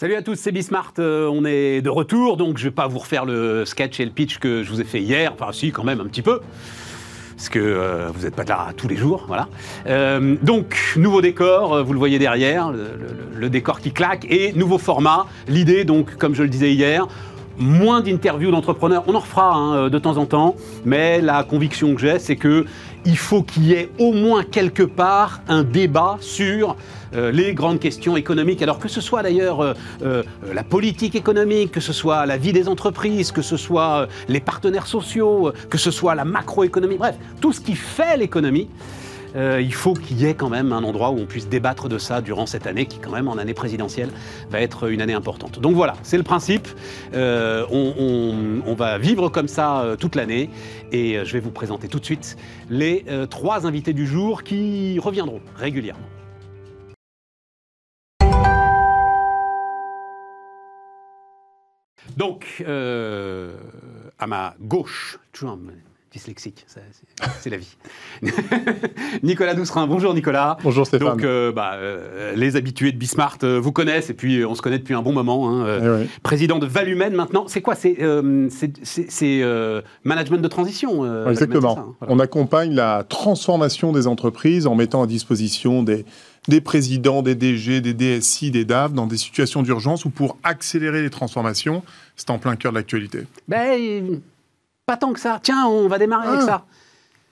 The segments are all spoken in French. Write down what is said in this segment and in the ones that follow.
Salut à tous, c'est Bismart. Euh, on est de retour, donc je vais pas vous refaire le sketch et le pitch que je vous ai fait hier. Enfin, si, quand même, un petit peu. Parce que euh, vous n'êtes pas là tous les jours, voilà. Euh, donc, nouveau décor, vous le voyez derrière, le, décor qui claque, et nouveau format. L'idée, donc, comme je le disais hier, moins d'interviews d'entrepreneurs. On en refera hein, de temps en temps, mais la conviction que j'ai, c'est que il faut qu'il y ait au moins quelque part un débat sur les grandes questions économiques. Alors que ce soit d'ailleurs euh, euh, la politique économique, que ce soit la vie des entreprises, que ce soit euh, les partenaires sociaux, euh, que ce soit la macroéconomie, bref, tout ce qui fait l'économie. euh, il faut qu'il y ait quand même un endroit où on puisse débattre de ça durant cette année qui, quand même, en année présidentielle, va être une année importante. Donc voilà, c'est le principe. Euh, on, va vivre comme ça euh, toute l'année. Et euh, je vais vous présenter tout de suite les euh, trois invités du jour qui reviendront régulièrement. Donc, euh, à ma gauche, toujours un dyslexique, c'est la vie. Nicolas Doucerin, bonjour Nicolas. Bonjour Stéphane. Donc, euh, bah, euh, les habitués de Bismart euh, vous connaissent, et puis on se connaît depuis un bon moment. hein, Eh oui. Président de Valumen maintenant, c'est quoi C'est management de transition Exactement. hein Voilà. On accompagne la transformation des entreprises en mettant à disposition des, des présidents, des DG, des DSI, des DAF dans des situations d'urgence ou pour accélérer les transformations. C'est en plein cœur de l'actualité. Ben, pas tant que ça. Tiens, on va démarrer avec Ah. ça.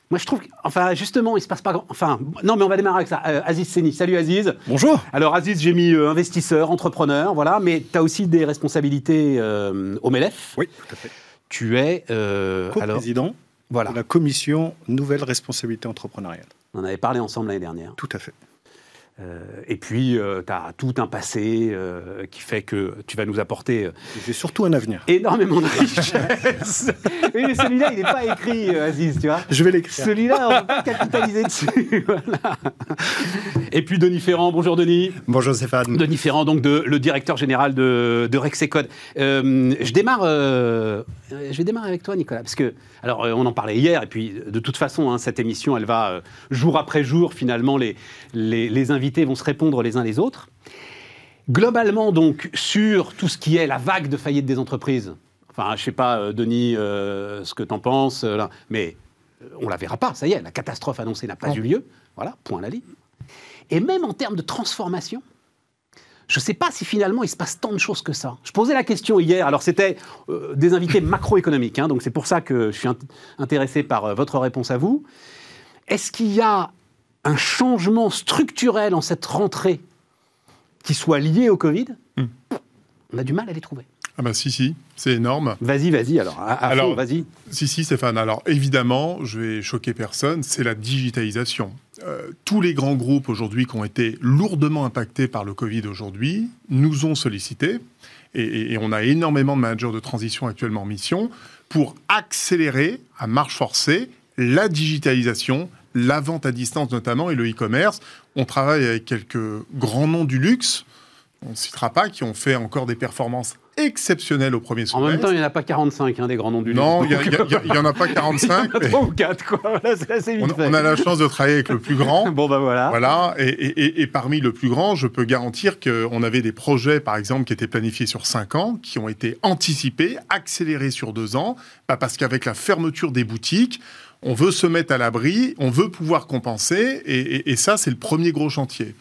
Moi, je trouve, que- enfin, justement, il se passe pas grand. Enfin, non, mais on va démarrer avec ça. Euh, Aziz Seni, salut Aziz. Bonjour. Alors Aziz, j'ai mis euh, investisseur, entrepreneur, voilà, mais tu as aussi des responsabilités euh, au MELEF. Oui, tout à fait. Tu es, euh, alors, Co-président voilà, de la commission Nouvelle Responsabilité Entrepreneuriale. on en avait parlé ensemble l'année dernière. Tout à fait. Euh, et puis, tu as tout un passé euh, qui fait que tu vas nous apporter euh, J'ai surtout un avenir. énormément de richesse. oui, mais celui-là, il n'est pas écrit, euh, Aziz, tu vois. Je vais l'écrire. Celui-là, on ne peut pas capitaliser dessus. voilà. Et puis Denis Ferrand, bonjour Denis. Bonjour Stéphane. Denis Ferrand, donc de, le directeur général de, de Rexecode. Euh, je démarre, euh, je vais démarrer avec toi, Nicolas, parce que, alors, euh, on en parlait hier, et puis de toute façon, hein, cette émission, elle va euh, jour après jour, finalement, les, les, les invités vont se répondre les uns les autres. Globalement, donc, sur tout ce qui est la vague de faillite des entreprises, enfin, je sais pas, euh, Denis, euh, ce que tu en penses, euh, là, mais euh, on la verra pas, ça y est, la catastrophe annoncée n'a pas eu lieu. Voilà, point à la ligne. Et même en termes de transformation, je ne sais pas si finalement il se passe tant de choses que ça. Je posais la question hier, alors c'était euh, des invités macroéconomiques, hein, donc c'est pour ça que je suis int- intéressé par euh, votre réponse à vous. Est-ce qu'il y a un changement structurel en cette rentrée qui soit lié au Covid? On a du mal à les trouver. Ah bah si, si, c'est énorme. Vas-y, vas-y, alors, à, à Alors, vas-y. Si, si, Stéphane. Alors, évidemment, je vais choquer personne, c'est la digitalisation. Euh, tous les grands groupes aujourd'hui qui ont été lourdement impactés par le Covid aujourd'hui nous ont sollicités. Et, et- et on a énormément de managers de transition actuellement en mission pour accélérer à marche forcée la digitalisation, la vente à distance notamment et le e-commerce. On travaille avec quelques grands noms du luxe, on ne citera pas, qui ont fait encore des performances exceptionnelles au premier En semestre. même temps, il n'y en a pas 45, hein, des grands noms du Non, il n'y en a pas 45. mais Trois ou quatre, quoi. Voilà, c'est assez vite on, fait. on a la chance de travailler avec le plus grand. Bon, bah voilà. Voilà, et, et- et- et parmi le plus grand, je peux garantir qu'on avait des projets, par exemple, qui étaient planifiés sur 5 ans, qui ont été anticipés, accélérés sur 2 ans, bah, parce qu'avec la fermeture des boutiques, on veut se mettre à l'abri, on veut pouvoir compenser, et ça, c'est le premier gros chantier.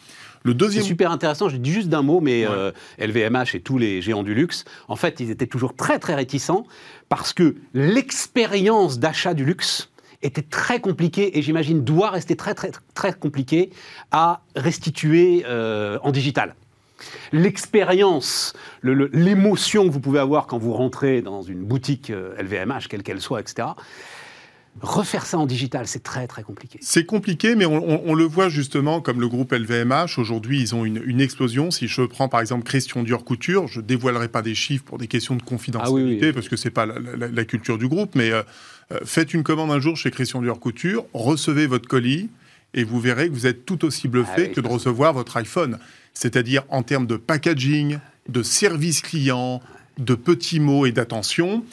Le C'est deuxième... super intéressant, je dis juste d'un mot, mais Ouais. euh, LVMH et tous les géants du luxe, en fait, ils étaient toujours très très réticents parce que l'expérience d'achat du luxe était très compliquée et j'imagine doit rester très très très compliquée à restituer euh, en digital. L'expérience, le- le- l'émotion que vous pouvez avoir quand vous rentrez dans une boutique euh, LVMH, quelle qu'elle soit, etc. Refaire ça en digital, c'est très très compliqué. C'est compliqué, mais on, on- on le voit justement comme le groupe LVMH. Aujourd'hui, ils ont une, une explosion. Si je prends par exemple Christian Dior Couture, je dévoilerai pas des chiffres pour des questions de confidentialité, Ah oui, oui. parce que c'est pas la, la- la culture du groupe. Mais euh, euh, faites une commande un jour chez Christian Dior Couture, recevez votre colis et vous verrez que vous êtes tout aussi bluffé Ah que de recevoir votre iPhone. C'est-à-dire en termes de packaging, de service client, de petits mots et d'attention.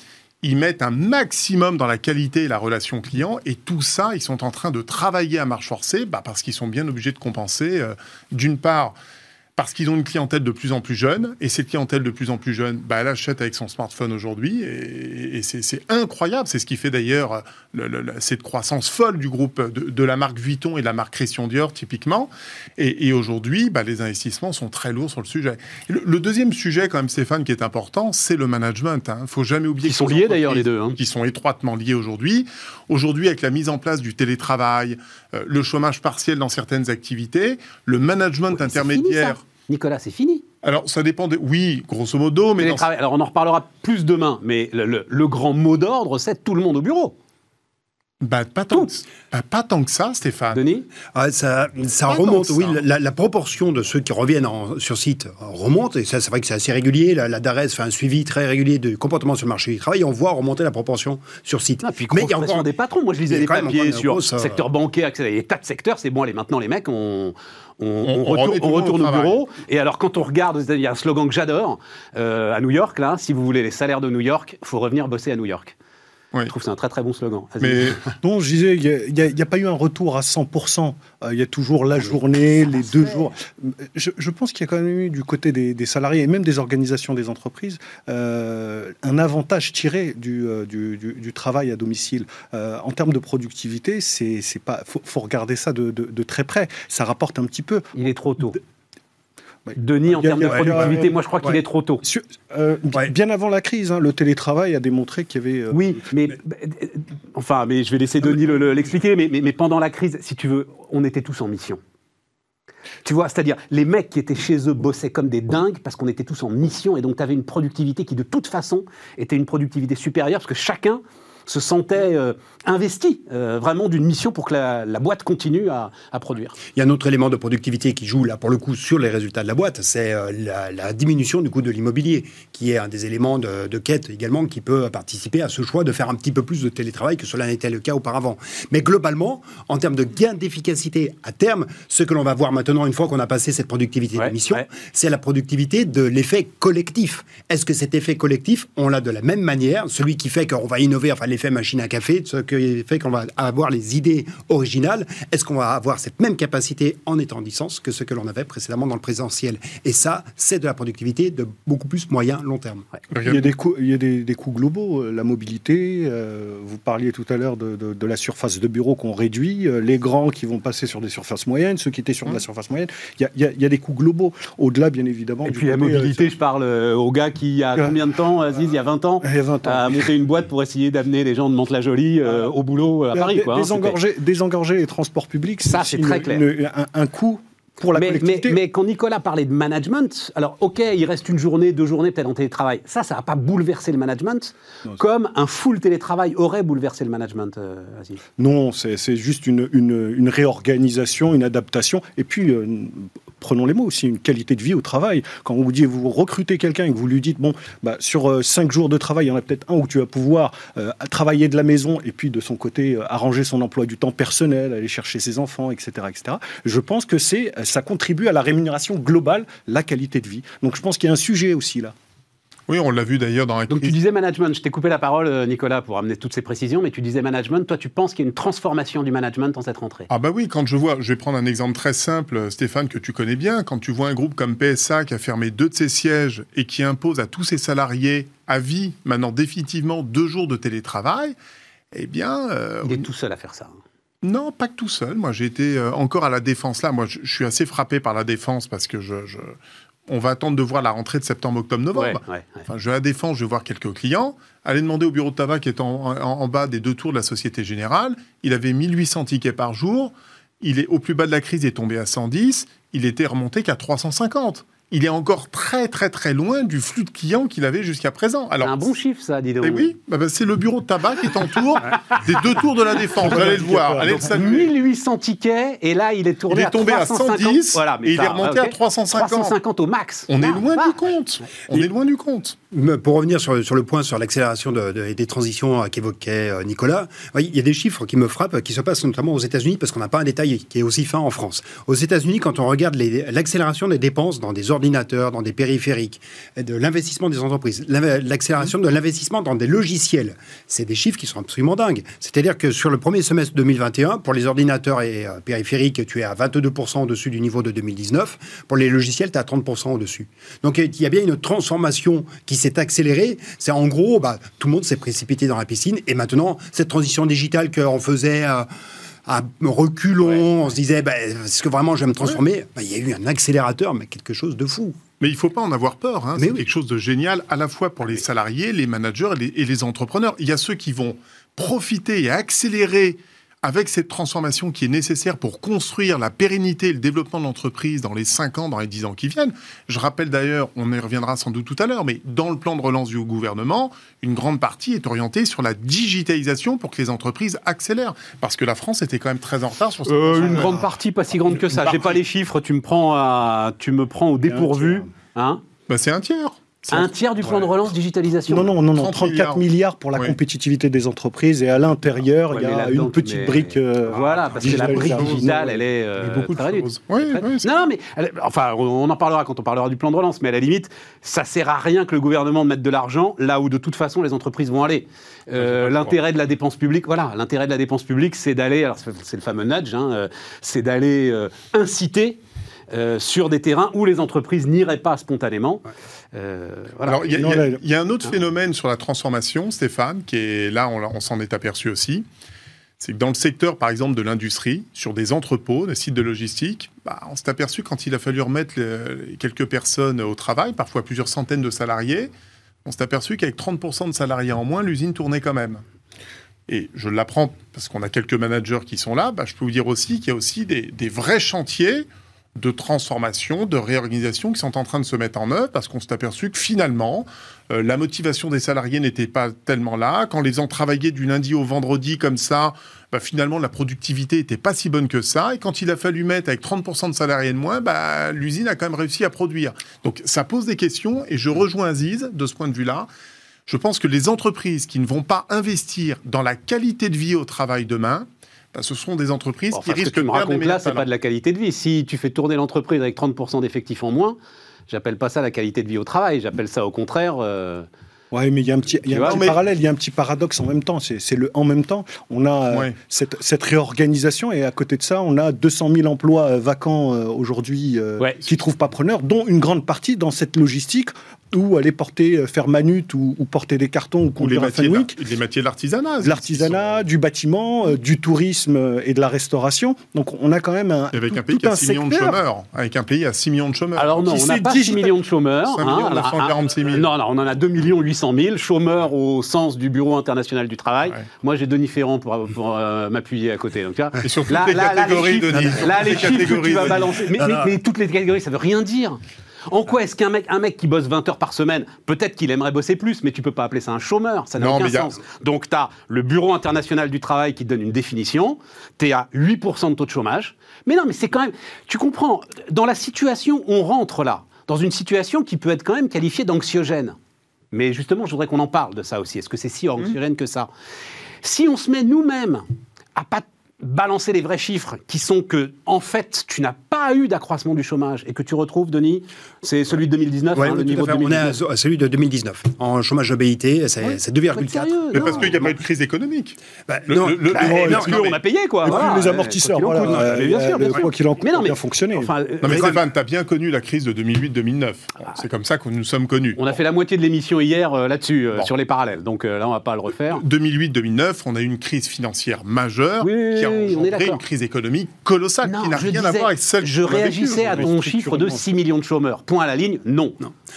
Ils mettent un maximum dans la qualité et la relation client, et tout ça, ils sont en train de travailler à marche forcée, bah, parce qu'ils sont bien obligés de compenser, euh, d'une part, parce qu'ils ont une clientèle de plus en plus jeune, et cette clientèle de plus en plus jeune, bah, elle achète avec son smartphone aujourd'hui, et, c'est incroyable. C'est ce qui fait d'ailleurs cette croissance folle du groupe de, la marque Vuitton et de la marque Christian Dior, typiquement. Et, aujourd'hui, bah, les investissements sont très lourds sur le sujet. Le, deuxième sujet, quand même, Stéphane, qui est important, c'est le management. Il hein. ne faut jamais oublier Ils sont liés d'ailleurs, les deux. Hein. Qui sont étroitement liés aujourd'hui. Aujourd'hui, avec la mise en place du télétravail, euh, le chômage partiel dans certaines activités, le management intermédiaire. Nicolas, c'est fini. Alors, ça dépend de... Oui, grosso modo, mais... Alors, on en reparlera plus demain, mais le grand mot d'ordre, c'est tout le monde au bureau. Bah, pas, tant que, bah, pas tant que ça, Stéphane. Denis ah, Ça, ça remonte, oui. La, proportion de ceux qui reviennent sur site remonte, et ça, c'est vrai que c'est assez régulier. La, DARES fait un suivi très régulier du comportement sur le marché du travail, on voit remonter la proportion sur site. Ah, puis, Mais il y a encore des patrons. Moi, je lisais des papiers sur le secteur bancaire, etc. Il y a des tas de secteurs, c'est bon, allez, maintenant, les mecs, on, on, retourne, au bureau. Et alors, quand on regarde, il y a un slogan que j'adore, euh, à New York, là, si vous voulez les salaires de New York, il faut revenir bosser à New York. Je trouve que c'est un très très bon slogan. Mais non, je disais, il n'y a, pas eu un retour à 100%. Euh, il y a toujours la journée, les deux jours. Je, pense qu'il y a quand même eu du côté des, salariés et même des organisations des entreprises euh, un avantage tiré du, euh, du, travail à domicile. en termes de productivité, c'est pas. Faut, faut regarder ça de, de, très près. Ça rapporte un petit peu. Il est trop tôt. Denis, en termes de productivité, moi je crois qu'il est trop tôt. Euh, bien avant la crise, hein, le télétravail a démontré qu'il y avait. Euh, oui, mais, euh, enfin, mais je vais laisser Denis l'expliquer. mais, mais, pendant la crise, si tu veux, on était tous en mission. Tu vois, c'est-à-dire les mecs qui étaient chez eux bossaient comme des dingues parce qu'on était tous en mission et donc tu avais une productivité qui de toute façon était une productivité supérieure parce que chacun se sentait euh, investi euh, vraiment d'une mission pour que la, boîte continue à, produire. Il y a un autre élément de productivité qui joue là pour le coup sur les résultats de la boîte, c'est euh, la, diminution du coût de l'immobilier, qui est un des éléments de, quête également qui peut participer à ce choix de faire un petit peu plus de télétravail que cela n'était le cas auparavant. Mais globalement, en termes de gain d'efficacité à terme, ce que l'on va voir maintenant une fois qu'on a passé cette productivité de mission, c'est la productivité de l'effet collectif. Est-ce que cet effet collectif, on l'a de la même manière, celui qui fait qu'on va innover, enfin l'effet machine à café, ce qui fait qu'on va avoir les idées originales. Est-ce qu'on va avoir cette même capacité en étant en distance que ce que l'on avait précédemment dans le présentiel? Et ça, c'est de la productivité de beaucoup plus moyen, long terme. Il y a des coûts, il y a des, coûts globaux, euh, la mobilité. Euh, vous parliez tout à l'heure de, de, la surface de bureau qu'on réduit, euh, les grands qui vont passer sur des surfaces moyennes, ceux qui étaient sur de la mmh. surface moyenne. Il y, a, il y a, des coûts globaux. Au-delà, bien évidemment. Et puis la mobilité, je parle au gars qui, a combien de temps, Aziz, il y a 20 ans, il y a 20 ans. a monté une boîte pour essayer d'amener les gens de Mantes-la-Jolie euh, au boulot à Paris. Quoi, désengorger, hein, désengorger, les transports publics, ça c'est très clair. un, coût pour la mais, collectivité. Mais, quand Nicolas parlait de management, alors ok, il reste une journée, deux journées peut-être en télétravail. Ça, ça n'a pas bouleversé le management comme un full télétravail aurait bouleversé le management, euh, Non, c'est juste une, une, une, réorganisation, une adaptation. Et puis, euh, prenons les mots aussi, une qualité de vie au travail. Quand vous dites, vous recrutez quelqu'un et que vous lui dites, bon, bah, sur euh, cinq jours de travail, il y en a peut-être un où tu vas pouvoir euh, travailler de la maison et puis de son côté euh, arranger son emploi du temps personnel, aller chercher ses enfants, etc., etc. Je pense que c'est, ça contribue à la rémunération globale, la qualité de vie. Donc je pense qu'il y a un sujet aussi là. Oui, on l'a vu d'ailleurs dans la Donc tu disais management, je t'ai coupé la parole euh, Nicolas pour amener toutes ces précisions, mais tu disais management, toi tu penses qu'il y a une transformation du management dans cette rentrée? Ah bah oui, quand je vois, je vais prendre un exemple très simple, Stéphane, que tu connais bien, quand tu vois un groupe comme PSA qui a fermé deux de ses sièges et qui impose à tous ses salariés à vie, maintenant définitivement, deux jours de télétravail, eh bien... Euh, Il est tout seul à faire ça. Hein. Non, pas que tout seul. Moi, j'ai été euh, encore à la défense là. Moi, je, suis assez frappé par la défense parce que je, on va attendre de voir la rentrée de septembre, octobre, novembre. Enfin, je la défends, je vais voir quelques clients. Allez demander au bureau de tabac qui est en, bas des deux tours de la Société Générale. Il avait 1800 tickets par jour. Il est au plus bas de la crise, il est tombé à 110. Il était remonté qu'à 350 il est encore très très très loin du flux de clients qu'il avait jusqu'à présent. Alors, c'est un bon chiffre ça, dis donc. oui, bah, bah, c'est le bureau de tabac qui est en tour des deux tours de la défense. Vous allez le voir, allez le 1800 tickets et là il est tourné il est tombé à, 110 voilà, et il est remonté à 350. 350 au max. On est loin du compte. On est loin du compte. Pour revenir sur, sur le point sur l'accélération des transitions qu'évoquait euh, Nicolas, il y a des chiffres qui me frappent, qui se passent notamment aux États-Unis parce qu'on n'a pas un détail qui est aussi fin en France. Aux États-Unis, quand on regarde l'accélération des dépenses dans des ordres dans des périphériques, de l'investissement des entreprises, l'accélération de l'investissement dans des logiciels, c'est des chiffres qui sont absolument dingues. C'est-à-dire que sur le premier semestre 2021, pour les ordinateurs et euh, périphériques, tu es à 22% au-dessus du niveau de 2019. Pour les logiciels, tu es à 30% au-dessus. Donc il y a bien une transformation qui s'est accélérée. C'est en gros, bah, tout le monde s'est précipité dans la piscine. Et maintenant, cette transition digitale qu'on faisait... Euh, à reculons, on se disait, bah, est-ce que vraiment je vais me transformer bah, Il y a eu un accélérateur, mais quelque chose de fou. Mais il ne faut pas en avoir peur. Hein. C'est quelque chose de génial, à la fois pour les salariés, les managers et les entrepreneurs. Il y a ceux qui vont profiter et accélérer avec cette transformation qui est nécessaire pour construire la pérennité et le développement de l'entreprise dans les 5 ans, dans les 10 ans qui viennent. Je rappelle d'ailleurs, on y reviendra sans doute tout à l'heure, mais dans le plan de relance du gouvernement, une grande partie est orientée sur la digitalisation pour que les entreprises accélèrent. Parce que la France était quand même très en retard sur cette euh, Une grande partie, pas si grande que ça. J'ai pas les chiffres, tu me prends, à, tu me prends au dépourvu. Hein bah, c'est un tiers. Un tiers du plan de relance digitalisation Non, non, non, non 34 milliards. pour la compétitivité des entreprises et à l'intérieur, il y a une petite brique. Euh, voilà, parce que la brique digitale, elle est. Euh, beaucoup très de Oui, non, mais enfin, on en parlera quand on parlera du plan de relance, mais à la limite, ça sert à rien que le gouvernement mette de l'argent là où de toute façon les entreprises vont aller. Euh, l'intérêt de la dépense publique, voilà, l'intérêt de la dépense publique, c'est d'aller, alors c'est le fameux nudge, hein, euh, c'est d'aller inciter euh, sur des terrains où les entreprises n'iraient pas spontanément. Euh, Alors, il y, a un autre phénomène sur la transformation, Stéphane, qui est là, on, s'en est aperçu aussi. C'est que dans le secteur, par exemple, de l'industrie, sur des entrepôts, des sites de logistique, bah, on s'est aperçu quand il a fallu remettre quelques personnes au travail, parfois plusieurs centaines de salariés, on s'est aperçu qu'avec 30% de salariés en moins, l'usine tournait quand même. Et je l'apprends parce qu'on a quelques managers qui sont là, bah, je peux vous dire aussi qu'il y a aussi des, des vrais chantiers de transformation, de réorganisation qui sont en train de se mettre en œuvre parce qu'on s'est aperçu que finalement, euh, la motivation des salariés n'était pas tellement là. Quand les gens travaillaient du lundi au vendredi comme ça, bah, finalement, la productivité n'était pas si bonne que ça. Et quand il a fallu mettre avec 30% de salariés de moins, bah, l'usine a quand même réussi à produire. Donc ça pose des questions et je rejoins Aziz de ce point de vue-là. Je pense que les entreprises qui ne vont pas investir dans la qualité de vie au travail demain, bah, ce sont des entreprises qui risquent ce que tu me racontes là, c'est pas de la qualité de vie. Si tu fais tourner l'entreprise avec 30% d'effectifs en moins, j'appelle pas ça la qualité de vie au travail. J'appelle ça au contraire. Euh, oui, mais il y a un petit, parallèle, il y a un petit paradoxe en même temps. C'est le en même temps. On a euh, cette, réorganisation et à côté de ça, on a 200 000 emplois euh, vacants aujourd'hui qui ne trouvent pas preneur, dont une grande partie dans cette logistique ou aller porter, euh, faire manute ou, porter des cartons ou conduire les métiers, les métiers de l'artisanat. De l'artisanat, du bâtiment, euh, du tourisme euh, et de la restauration. Donc on a quand même un. avec un pays qui a 6 millions de chômeurs. Avec un pays à 6 millions de chômeurs. Alors non, on n'a pas 6 millions de chômeurs. 5 hein, 946 000. Non, non, on en a 2 800 000 chômeurs au sens du Bureau international du travail. Moi j'ai Denis Ferrand pour, pour m'appuyer à côté. Donc, et sur toutes là, les catégories, Denis. Là, les chiffres que tu vas balancer. Mais toutes les catégories, ça veut rien dire. En quoi est-ce qu'un mec, un mec qui bosse 20 heures par semaine, peut-être qu'il aimerait bosser plus, mais tu peux pas appeler ça un chômeur, ça n'a aucun sens. Donc tu as le Bureau international du travail qui te donne une définition, tu es à 8% de taux de chômage. Mais non, mais c'est quand même... Tu comprends, dans la situation, on rentre là, dans une situation qui peut être quand même qualifiée d'anxiogène. Mais justement, je voudrais qu'on en parle de ça aussi. Est-ce que c'est si anxiogène que ça? Si on se met nous-mêmes à pas balancer les vrais chiffres qui sont que, en fait, tu n'as pas eu d'accroissement du chômage et que tu retrouves, Denis, c'est celui de 2019, hein, le niveau de 2019. On est à celui de 2019. En chômage de BIT, c'est 2,4. Mais parce qu'il n'y a pas eu de crise économique. Bah, non, le, bah, qu'on a payé, quoi. Et les amortisseurs, voilà. bien sûr, bien sûr. qu'il en coûte, bien fonctionné. non, mais Stéphane, tu as bien connu la crise de 2008-2009. Ah. C'est comme ça que nous sommes connus. On a fait la moitié de l'émission hier euh, là-dessus, euh, sur les parallèles. Donc euh, là, on va pas le refaire. 2008-2009, on a eu une crise financière majeure qui a engendré une crise économique colossale qui n'a rien à voir avec celle Je réagissais à ton chiffre de 6 millions de chômeurs. Point à la ligne, non.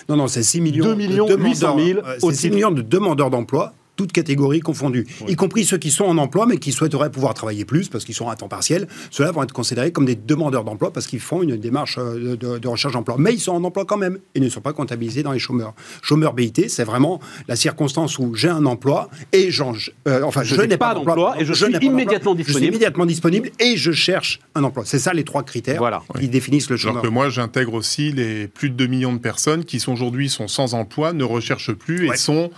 Non, non, c'est 6 millions, 2 millions de 800 000 6 millions de demandeurs d'emploi toutes catégories confondues, y compris ceux qui sont en emploi mais qui souhaiteraient pouvoir travailler plus parce qu'ils sont à temps partiel. Ceux-là vont être considérés comme des demandeurs d'emploi parce qu'ils font une démarche euh, de, recherche d'emploi. Mais ils sont en emploi quand même et ne sont pas comptabilisés dans les chômeurs. Chômeur BIT, c'est vraiment la circonstance où j'ai un emploi et j'en, euh, enfin, je, n'ai pas d'emploi et je, suis immédiatement disponible. Je suis immédiatement disponible et je cherche un emploi. C'est ça les trois critères qui définissent le chômeur. Alors que moi, j'intègre aussi les plus de 2 millions de personnes qui sont aujourd'hui sont sans emploi, ne recherchent plus et sont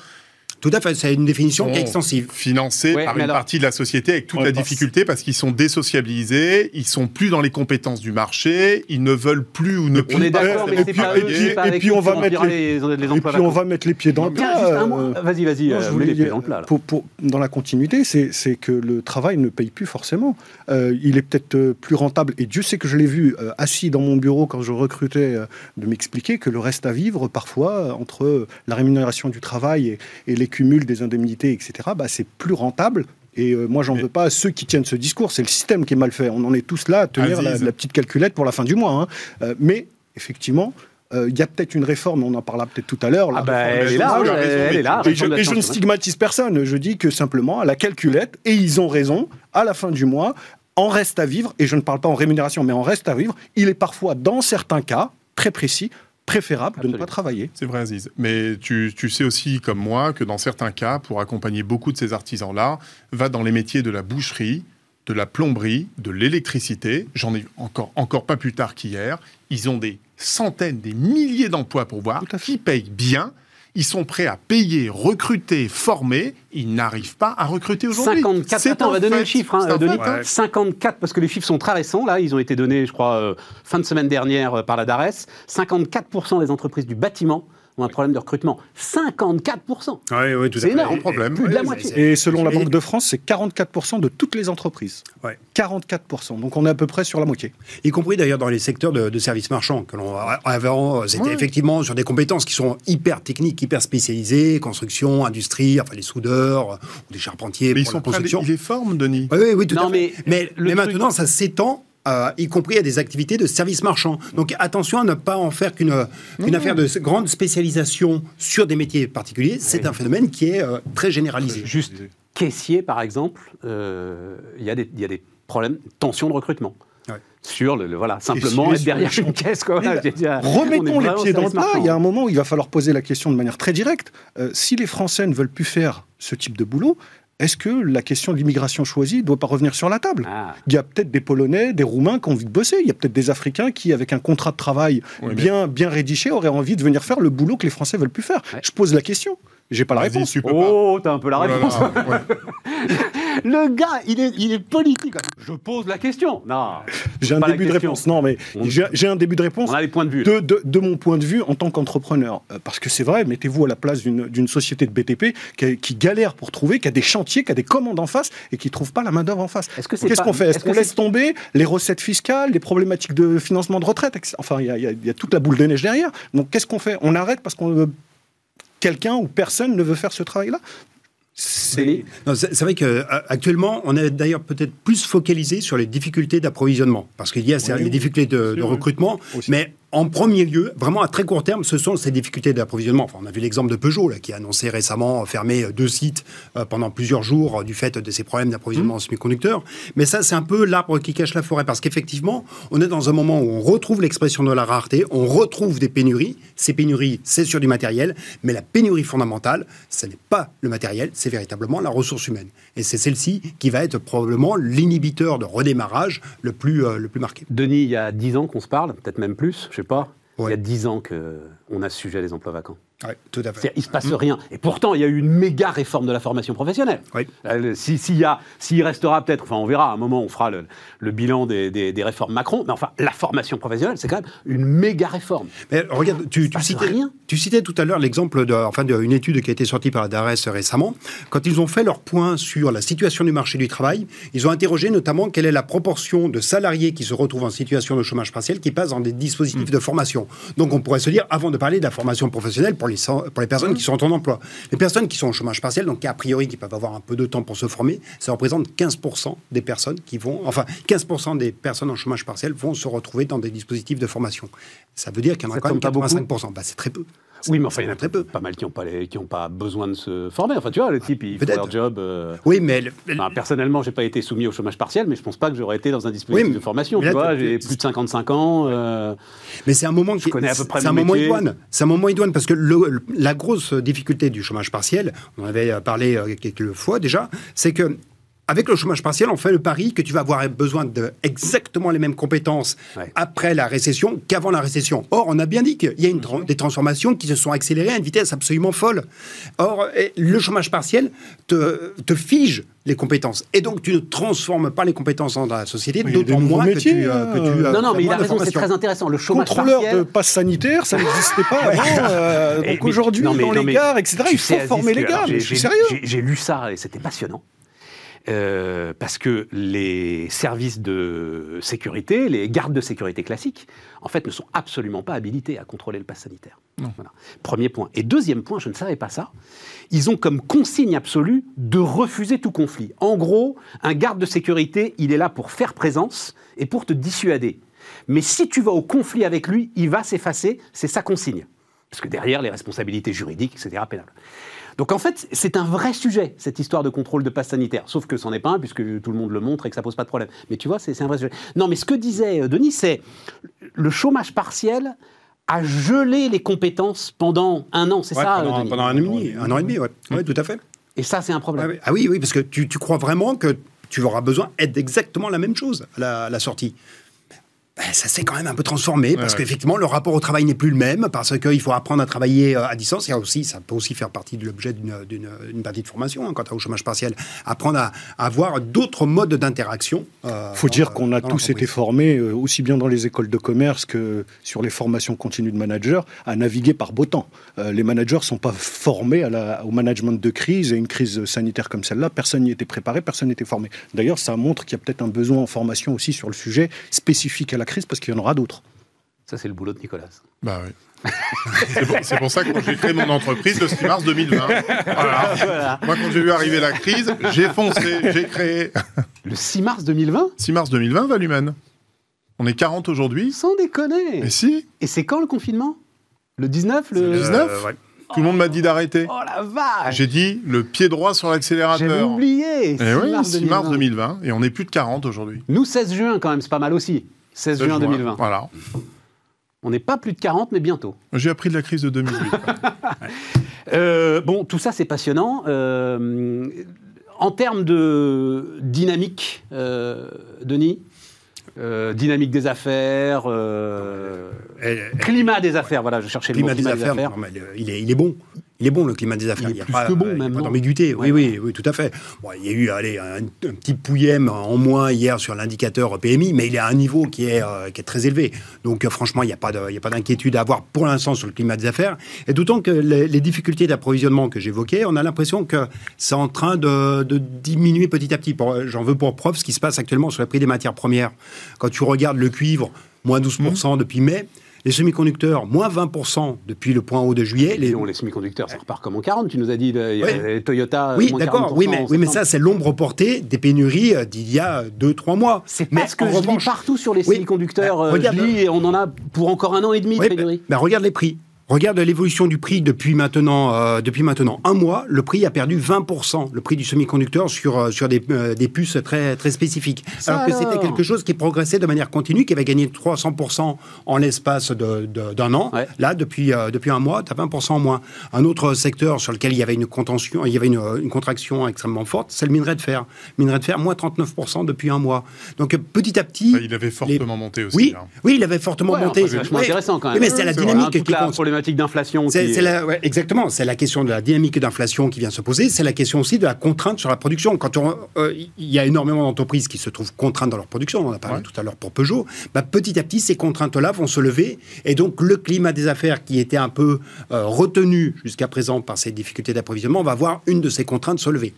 Tout à fait, c'est une définition qui est extensive. Financés Ouais, par une alors- partie de la société avec toute Ouais, la difficulté parce qu'ils sont désociabilisés, ils sont plus dans les compétences du marché, ils ne veulent plus ou ne plus On est d'accord, pas mais c'est et puis- pas et eux, pas et avec puis on va mettre les- les, les Et puis on va mettre les pieds dans le plat. euh, Vas-y, vas-y, euh, je vous voulais les pieds dans le plat. là. pour- pour- dans la continuité, c'est que le travail ne paye plus forcément. Euh, il est peut-être plus rentable, et Dieu sait que je l'ai vu euh, assis dans mon bureau quand je recrutais, euh, de m'expliquer que le reste à vivre, parfois, entre la rémunération du travail et, et les cumuls des indemnités, etc., bah, c'est plus rentable. Et euh, moi, j'en Mais- veux pas à ceux qui tiennent ce discours. C'est le système qui est mal fait. On en est tous là à tenir la, petite calculette pour la fin du mois. hein. Euh, mais effectivement, euh, il y a peut-être une réforme, on en parlera peut-être tout à l'heure. Ah bah, elle est là, elle est. Et je, et je ne stigmatise personne, je dis que simplement à la calculette, et ils ont raison, à la fin du mois, en reste à vivre, et je ne parle pas en rémunération, mais en reste à vivre, il est parfois, dans certains cas, très précis, préférable de ne pas travailler. C'est vrai, Aziz. Mais tu, tu sais aussi, comme moi, que dans certains cas, pour accompagner beaucoup de ces artisans-là, va dans les métiers de la boucherie, de la plomberie, de l'électricité. J'en ai encore, encore pas plus tard qu'hier. Ils ont des centaines, des milliers d'emplois pour voir, qui payent bien. Ils sont prêts à payer, recruter, former. Ils n'arrivent pas à recruter aujourd'hui. 54, C'est attends, on va donner le chiffre, hein, un Denis. fait, hein. 54, parce que les chiffres sont très récents, là, ils ont été donnés, je crois, euh, fin de semaine dernière euh, par la DARES. 54% des entreprises du bâtiment ont un problème de recrutement. 54% Oui, oui, tout à C'est fait. énorme. Sans problème. Plus de la moitié. c'est- Et selon la Banque de France, c'est 44% de toutes les entreprises. Ouais. 44%. Donc on est à peu près sur la moitié. Y compris d'ailleurs dans les secteurs de, de services marchands. Que l'on avant, c'était Ouais. effectivement sur des compétences qui sont hyper techniques, hyper spécialisées, construction, industrie, enfin les soudeurs, ou des charpentiers Mais ils pour sont la prêts à les, construction. ils les forment, Denis. Oui, oui, oui, tout Non, à fait. mais truc- maintenant, ça s'étend. Euh, y compris à des activités de services marchands. Donc attention à ne pas en faire qu'une qu'une affaire de grande spécialisation sur des métiers particuliers. C'est un phénomène qui est euh, très généralisé. Juste caissier, par exemple, euh, il y, a des- il y a des problèmes, tension de recrutement. Ouais. Sur le, le- voilà, simplement être derrière une caisse. Quoi, voilà, dire, on est Remettons les pieds dans le plat. Il y a un moment où il va falloir poser la question de manière très directe. Euh, si les Français ne veulent plus faire ce type de boulot, est-ce que la question de l'immigration choisie ne doit pas revenir sur la table? Ah. Il y a peut-être des Polonais, des Roumains qui ont envie de bosser. Il y a peut-être des Africains qui, avec un contrat de travail Oui, mais- bien, bien rédigé, auraient envie de venir faire le boulot que les Français veulent plus faire. Ouais. Je pose la question. J'ai pas la réponse. tu peux pas. Oh, t'as un peu la Oh là réponse. là, ouais. Le gars, il est, il est politique. Je pose la question. Non, J'ai un début de réponse. Non, mais On- j'ai un début de réponse. on a les points de vue. de, de- de mon point de vue en tant qu'entrepreneur. Euh, Parce que c'est vrai, mettez-vous à la place d'une d'une société de BTP qui, qui galère pour trouver, qui a des chantiers, qui a des commandes en face et qui ne trouve pas la main-d'œuvre en face. Qu'est-ce qu'on fait? Est-ce qu'on laisse tomber les recettes fiscales, les problématiques de financement de retraite. Enfin, il y, y a- il y a toute la boule de neige derrière. Donc, qu'est-ce qu'on fait? On arrête parce qu'on veut- quelqu'un ou personne ne veut faire ce travail-là? C'est- vrai qu'actuellement, on est d'ailleurs peut-être plus focalisé sur les difficultés d'approvisionnement, parce qu'il y a Oui, les difficultés de, sûr, recrutement, Aussi. mais en premier lieu, vraiment à très court terme, ce sont ces difficultés d'approvisionnement. Enfin, on a vu l'exemple de Peugeot, là, qui a annoncé récemment fermer deux sites euh, pendant plusieurs jours euh, du fait de ces problèmes d'approvisionnement Mmh. en semi-conducteurs. Mais ça, c'est un peu l'arbre qui cache la forêt, parce qu'effectivement, on est dans un moment où on retrouve l'expression de la rareté, on retrouve des pénuries. Ces pénuries, c'est sur du matériel, mais la pénurie fondamentale, ce n'est pas le matériel, c'est véritablement la ressource humaine. Et c'est celle-ci qui va être probablement l'inhibiteur de redémarrage le plus, euh, le plus marqué. Denis, il y a 10 ans qu'on se parle, peut-être même plus, je sais pas. Il y a 10 ans qu'on a ce sujet des emplois vacants. Oui, tout à fait. Il se passe rien. Et pourtant, il y a eu une méga réforme de la formation professionnelle. Oui. Euh, si- S'il y a, s'il restera peut-être, enfin, on verra. À un moment, on fera le, le bilan des, des- des réformes Macron. Mais enfin, la formation professionnelle, c'est quand même une méga réforme. Mais regarde, tu, tu citais, rien. Tu citais tout à l'heure l'exemple de, enfin, d'une étude qui a été sortie par la DARES récemment. Quand ils ont fait leur point sur la situation du marché du travail, ils ont interrogé notamment quelle est la proportion de salariés qui se retrouvent en situation de chômage partiel qui passent dans des dispositifs de formation. Donc on pourrait se dire, avant de parler de la formation professionnelle pour les, sans- pour les personnes qui sont en emploi, les personnes qui sont au chômage partiel, donc a priori qui peuvent avoir un peu de temps pour se former, ça représente 15% des personnes qui vont, enfin 15% des personnes en chômage partiel vont se retrouver dans des dispositifs de formation. Ça veut dire qu'il y en a Ça quand même tombe pas beaucoup 85%. Bah, c'est très peu. Oui, mais enfin, il y en a très peu. pas mal qui n'ont pas, les- qui ont pas besoin de se former. Enfin, tu vois, le type, il fait leur job. euh, Oui, mais le- enfin, personnellement, j'ai pas été soumis au chômage partiel, mais je pense pas que j'aurais été dans un dispositif Oui, de formation. Tu vois, j'ai plus de 55 ans. euh, Mais c'est un moment qui connais à peu près c'est un moment idoine. C'est un moment idoine parce que le- la grosse difficulté du chômage partiel, on en avait parlé euh, quelques fois déjà, c'est que avec le chômage partiel, on fait le pari que tu vas avoir besoin de exactement les mêmes compétences Ouais. après la récession qu'avant la récession. Or, on a bien dit qu'il y a une tra- des transformations qui se sont accélérées à une vitesse absolument folle. Or, le chômage partiel te, te fige les compétences. Et donc, tu ne transformes pas les compétences dans la société, d'autant nouveaux moins métiers, que tu, euh, que tu, Non, non, mais il a raison, c'est très intéressant. Le chômage Contrôleur partiel. de passe sanitaire, ça n'existait pas avant. euh, donc aujourd'hui, dans les gares, etc., il faut former les j'ai- J'ai lu ça et c'était passionnant. Euh, parce que les services de sécurité, les gardes de sécurité classiques, en fait, ne sont absolument pas habilités à contrôler le pass sanitaire. Voilà. Premier point. Et deuxième point, je ne savais pas ça, ils ont comme consigne absolue de refuser tout conflit. En gros, un garde de sécurité, il est là pour faire présence et pour te dissuader. Mais si tu vas au conflit avec lui, il va s'effacer, c'est sa consigne. Parce que derrière, les responsabilités juridiques, etc., pénales. Donc en fait, c'est un vrai sujet, cette histoire de contrôle de passe sanitaire. Sauf que c'en est pas un, puisque tout le monde le montre et que ça pose pas de problème. Mais tu vois, c'est un vrai sujet. Non, mais ce que disait euh, Denis, c'est le chômage partiel a gelé les compétences pendant un an, c'est Ouais, ça, pendant, Denis pendant un an et demi, un an et demi, ouais. Ouais, tout à fait. Et ça, c'est un problème. Ah oui, oui, parce que tu, tu crois vraiment que tu auras besoin d'exactement la même chose à la, à la sortie. Ben, ça s'est quand même un peu transformé parce ouais. qu'effectivement le rapport au travail n'est plus le même parce qu'il faut apprendre à travailler euh, à distance et aussi ça peut aussi faire partie de l'objet d'une partie de formation hein, quant au chômage partiel apprendre à, à avoir d'autres modes d'interaction euh, Il faut dans- dire qu'on a tous été formés, euh, aussi bien dans les écoles de commerce que sur les formations continues de managers, à naviguer par beau temps. Euh, les managers ne sont pas formés à la- au management de crise, et une crise sanitaire comme celle-là, personne n'y était préparé, personne n'était formé. D'ailleurs, ça montre qu'il y a peut-être un besoin en formation aussi sur le sujet spécifique à la crise, parce qu'il y en aura d'autres. Ça, c'est le boulot de Nicolas. Bah oui. c'est pour, c'est pour ça que quand j'ai créé mon entreprise le 6 mars 2020. Voilà. Voilà. Moi, quand j'ai vu arriver la crise, j'ai foncé, j'ai créé. Le 6 mars 2020 6 mars 2020, Valumen. On est 40 aujourd'hui. Sans déconner Mais si, Et c'est quand le confinement? Le 19 le... Le 19 Euh, ouais. tout le monde m'a dit d'arrêter. Oh la vache J'ai dit le pied droit sur l'accélérateur. oublié Eh oui, mars 6 mars 2020. 2020. Et on est plus de 40 aujourd'hui. Nous, 16 juin, quand même, c'est pas mal aussi. 16 juin 2020. Voilà. On n'est pas plus de 40, mais bientôt. J'ai appris de la crise de 2008. Euh, bon, tout ça, c'est passionnant. Euh, en termes de dynamique, euh, Denis, euh, dynamique des affaires, euh, climat des affaires, voilà, je cherchais le mot climat des affaires, non, il, est, il est bon. Il est bon le climat des affaires. Il est y a plus pas, que bon, euh, même, d'ambiguïté. Ouais. Oui, oui, oui, tout à fait. Bon, il y a eu allez, un, un petit pouillème en moins hier sur l'indicateur PMI, mais il est à un niveau qui est, euh, qui est très élevé. Donc euh, franchement, il n'y a pas de- il y a pas d'inquiétude à avoir pour l'instant sur le climat des affaires. Et d'autant que les, les difficultés d'approvisionnement que j'évoquais, on a l'impression que c'est en train de, de diminuer petit à petit. J'en veux pour preuve ce qui se passe actuellement sur le prix des matières premières. Quand tu regardes le cuivre, moins 12% depuis mai. Les semi-conducteurs, moins 20% depuis le point haut de juillet. Les, Les, les semi-conducteurs, ça repart comme en 40, tu nous as dit, le- il y a Oui. les Toyota. Oui, d'accord. 40% Oui, mais, oui, ça, c'est l'ombre portée des pénuries euh, d'il y a 2-3 mois. C'est mais parce que en je lis revanche- partout sur les semi-conducteurs, bah, euh, regarde- je lis et on en a pour encore un an et demi de Oui, pénurie. bah, bah, regarde les prix. Regarde l'évolution du prix depuis maintenant, euh, depuis maintenant un mois. Le prix a perdu 20%, le prix du semi-conducteur sur, euh, sur des, euh, des puces très, très spécifiques. Ça alors que c'était quelque chose qui progressait de manière continue, qui avait gagné 300% en l'espace de- de- d'un an. Ouais. Là, depuis, euh, depuis un mois, tu as 20% en moins. Un autre secteur sur lequel il y avait une contention, il y avait une, une contraction extrêmement forte, c'est le minerai de fer. Minerai de fer, moins 39% depuis un mois. Donc euh, petit à petit. Bah, il avait fortement monté aussi. Oui, hein. oui, il avait fortement Ouais, monté. c'est vachement Oui. intéressant quand même. mais c'est la dynamique qui compte. Problématique d'inflation. C'est qui- c'est la, ouais, exactement, c'est la question de la dynamique d'inflation qui vient se poser, c'est la question aussi de la contrainte sur la production. Quand euh, il y a énormément d'entreprises qui se trouvent contraintes dans leur production, on en a parlé Ouais. tout à l'heure pour Peugeot, bah, petit à petit ces contraintes-là vont se lever et donc le climat des affaires qui était un peu euh, retenu jusqu'à présent par ces difficultés d'approvisionnement va voir une de ces contraintes se lever.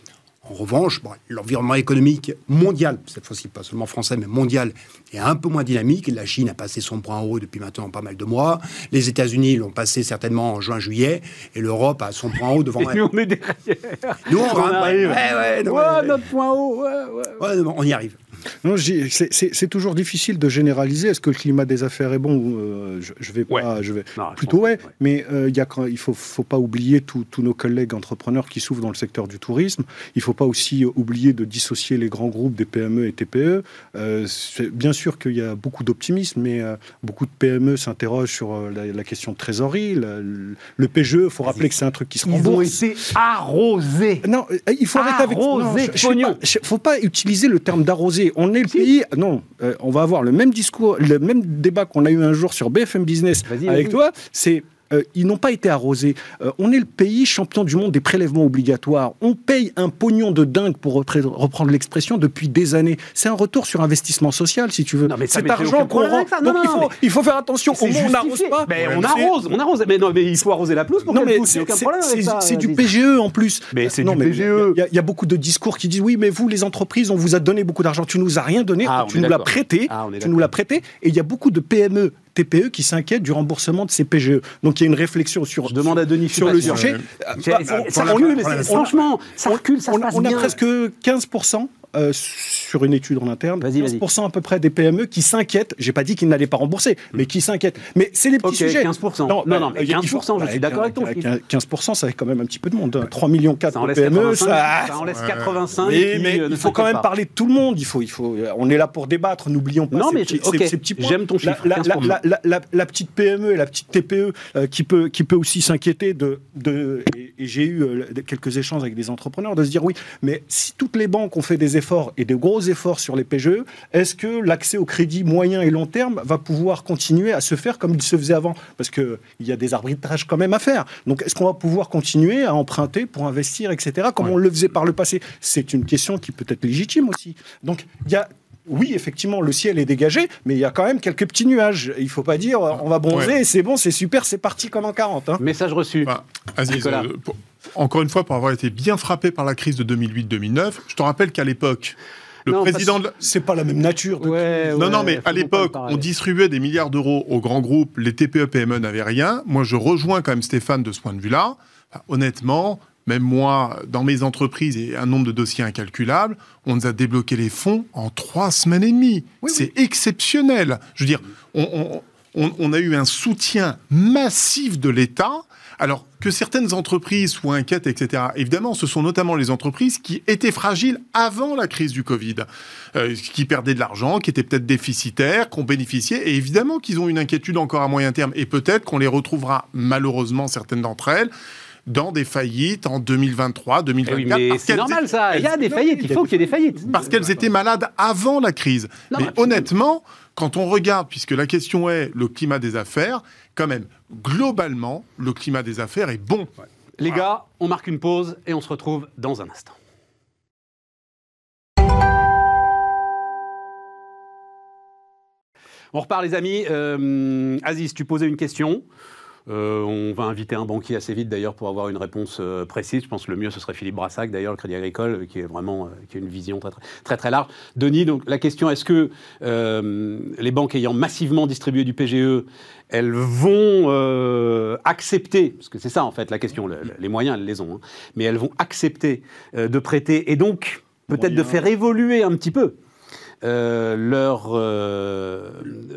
En revanche, bon, l'environnement économique mondial, cette fois-ci pas seulement français, mais mondial, est un peu moins dynamique. La Chine a passé son point haut depuis maintenant pas mal de mois. Les États-Unis l'ont passé certainement en juin-juillet. Et l'Europe a son point haut devant Et nous, on est derrière. Nous, on, arrive. Ouais, ouais, Ouais, ouais, notre point haut. Ouais, ouais. ouais, non, on y arrive. Non, c'est- toujours difficile de généraliser. Est-ce que le climat des affaires est bon Euh, je, je vais pas. Je vais, Non, je Plutôt pense- ouais, mais euh, il y a quand- il faut, faut pas oublier tous nos collègues entrepreneurs qui souffrent dans le secteur du tourisme. Il faut pas aussi euh, oublier de dissocier les grands groupes des PME et TPE. Euh, bien sûr qu'il y a beaucoup d'optimisme, mais euh, beaucoup de PME s'interrogent sur euh, la, la question de trésorerie. Le, PGE, il faut rappeler que c'est un truc qui se Ils ont rembourse. été arrosés. Non, euh, il faut arrêter avec non, je- je pas, je- faut pas utiliser le terme d'arroser. On est le pays. Non, euh, on va avoir le même discours, le même débat qu'on a eu un jour sur BFM Business avec toi. C'est euh, ils n'ont pas été arrosés. Euh, on est le pays champion du monde des prélèvements obligatoires. On paye un pognon de dingue, pour repre- reprendre l'expression, depuis des années. C'est un retour sur investissement social, si tu veux. Non, mais Cet argent qu'on rend. Non, Donc il, faut, mais- il faut faire attention. Au moins, on n'arrose pas. Mais Ouais, on mais arrose, on arrose. Mais non, mais il faut arroser la pelouse pour Non, qu'elle mais pousse. C'est du. PGE en plus. Mais c'est non, du mais PGE. Il y, y a beaucoup de discours qui disent oui, mais vous, les entreprises, on vous a donné beaucoup d'argent. Tu nous as rien donné, Ah, on tu nous l'as prêté. Ah, tu nous l'as prêté. Et il y a beaucoup de PME, TPE qui s'inquiètent du remboursement de ces PGE. Donc il y a une réflexion sur, Je demande à Denis, sur le sujet. C'est- bah, on- c'est- franchement, ça recule, ça se on, a- passe on a bien. presque 15% euh, sur une étude en interne, Vas-y, vas-y. 15% à peu près des PME qui s'inquiètent. J'ai pas dit qu'ils n'allaient pas rembourser, mais qui s'inquiètent. Mais c'est les petits Ok, sujets. 15%. Non, Non, non, mais il faut- 15%, je bah, suis d'accord avec ton chiffre. 15%, ça fait quand même un petit peu de monde. hein. 3 millions 4 Ça de PME, 85, ça, ça enlaisse Ouais. 85. oui, qui, mais euh, il faut quand même pas. parler de tout le monde. Il faut, il faut, on est là pour débattre. N'oublions pas Non, ces, mais petits, ok, ces- ces petits points. j'aime ton chiffre, La, la- 15%. la- la- la- la petite PME et la petite TPE euh, qui, peut, qui peut aussi s'inquiéter de. de et, et j'ai eu euh, quelques échanges avec des entrepreneurs de se dire oui, mais si toutes les banques ont fait des efforts et des gros efforts sur les PGE, est-ce que l'accès au crédit moyen et long terme va pouvoir continuer à se faire comme il se faisait avant? Parce qu'il y a des arbitrages quand même à faire. Donc est-ce qu'on va pouvoir continuer à emprunter pour investir, etc., comme on le faisait par le passé? C'est une question qui peut être légitime aussi. Donc il y a. Oui, effectivement, le ciel est dégagé, mais il y a quand même quelques petits nuages. Il faut pas dire on va bronzer, Ouais. c'est bon, c'est super, c'est parti comme en 40. hein. Message reçu. Enfin, Aziz, Nicolas. euh, pour- encore une fois, pour avoir été bien frappé par la crise de 2008-2009, je te rappelle qu'à l'époque, le Non, président de C'est pas la même nature. de- Ouais, Non, ouais, non, mais à l'époque, on distribuait des milliards d'euros aux grands groupes, les TPE, PME n'avaient rien. Moi, je rejoins quand même Stéphane de ce point de vue-là. Honnêtement, même moi, dans mes entreprises et un nombre de dossiers incalculable, on nous a débloqué les fonds en trois semaines et demie. C'est exceptionnel. Je veux dire, on, on- on- on a eu un soutien massif de l'État. Alors que certaines entreprises soient inquiètes, etc. Évidemment, ce sont notamment les entreprises qui étaient fragiles avant la crise du Covid, euh, qui perdaient de l'argent, qui étaient peut-être déficitaires, qui ont bénéficié, et évidemment qu'ils ont une inquiétude encore à moyen terme, et peut-être qu'on les retrouvera malheureusement certaines d'entre elles dans des faillites en 2023, Eh 2024. oui, mais parce c'est normal ça. Il y a des faillites. Il faut qu'il y ait des faillites. parce qu'elles étaient malades avant la crise. Non, Mais absolument. honnêtement, quand on regarde, puisque la question est le climat des affaires, quand même, globalement, le climat des affaires est bon. Les gars, on marque une pause et on se retrouve dans un instant. On repart les amis. Euh, Aziz, tu posais une question. Euh, on va inviter un banquier assez vite d'ailleurs pour avoir une réponse euh, précise. Je pense que le mieux ce serait Philippe Brassac d'ailleurs, le Crédit Agricole, euh, qui est vraiment euh, qui a une vision très très très, très large. Denis, donc la question est-ce que les banques ayant massivement distribué du PGE, elles vont accepter, parce que c'est ça en fait la question, le- le- les moyens elles les ont, hein, mais elles vont accepter de prêter et donc peut-être de faire évoluer un petit peu euh, leurs euh,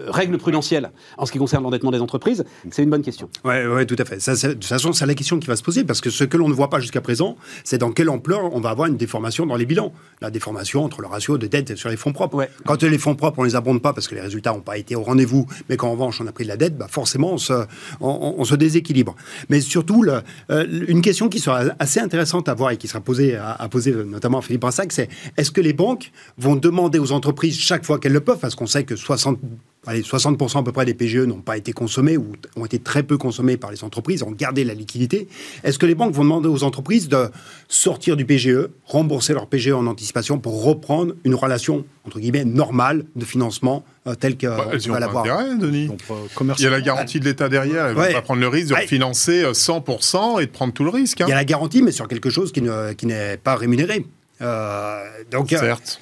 règles prudentielles en ce qui concerne l'endettement des entreprises C'est une bonne question. Ouais, ouais, tout à fait. Ça, de toute façon, c'est la question qui va se poser parce que ce que l'on ne voit pas jusqu'à présent, c'est dans quelle ampleur on va avoir une déformation dans les bilans. La déformation entre le ratio de dette sur les fonds propres. Ouais. Quand les fonds propres, on les abonde pas parce que les résultats n'ont pas été au rendez-vous, mais qu'en revanche, on a pris de la dette, bah forcément, on se, on, se déséquilibre. Mais surtout, le- euh, une question qui sera assez intéressante à voir et qui sera posée à, à poser notamment à Philippe Brassac, c'est est-ce que les banques vont demander aux entreprises chaque fois qu'elles le peuvent, parce qu'on sait que 60 Allez, 60% à peu près des PGE n'ont pas été consommés ou ont été très peu consommés par les entreprises, ont gardé la liquidité. Est-ce que les banques vont demander aux entreprises de sortir du PGE, rembourser leur PGE en anticipation pour reprendre une relation, entre guillemets, normale de financement euh, telle que Bah, on va l'avoir Denis. Donc, euh, Il y a la garantie de l'État derrière, elle ne Ouais. va pas prendre le risque de Ouais. financer 100% et de prendre tout le risque. hein. Il y a la garantie, mais sur quelque chose qui ne- qui n'est pas rémunéré. Euh, donc, euh, Certes.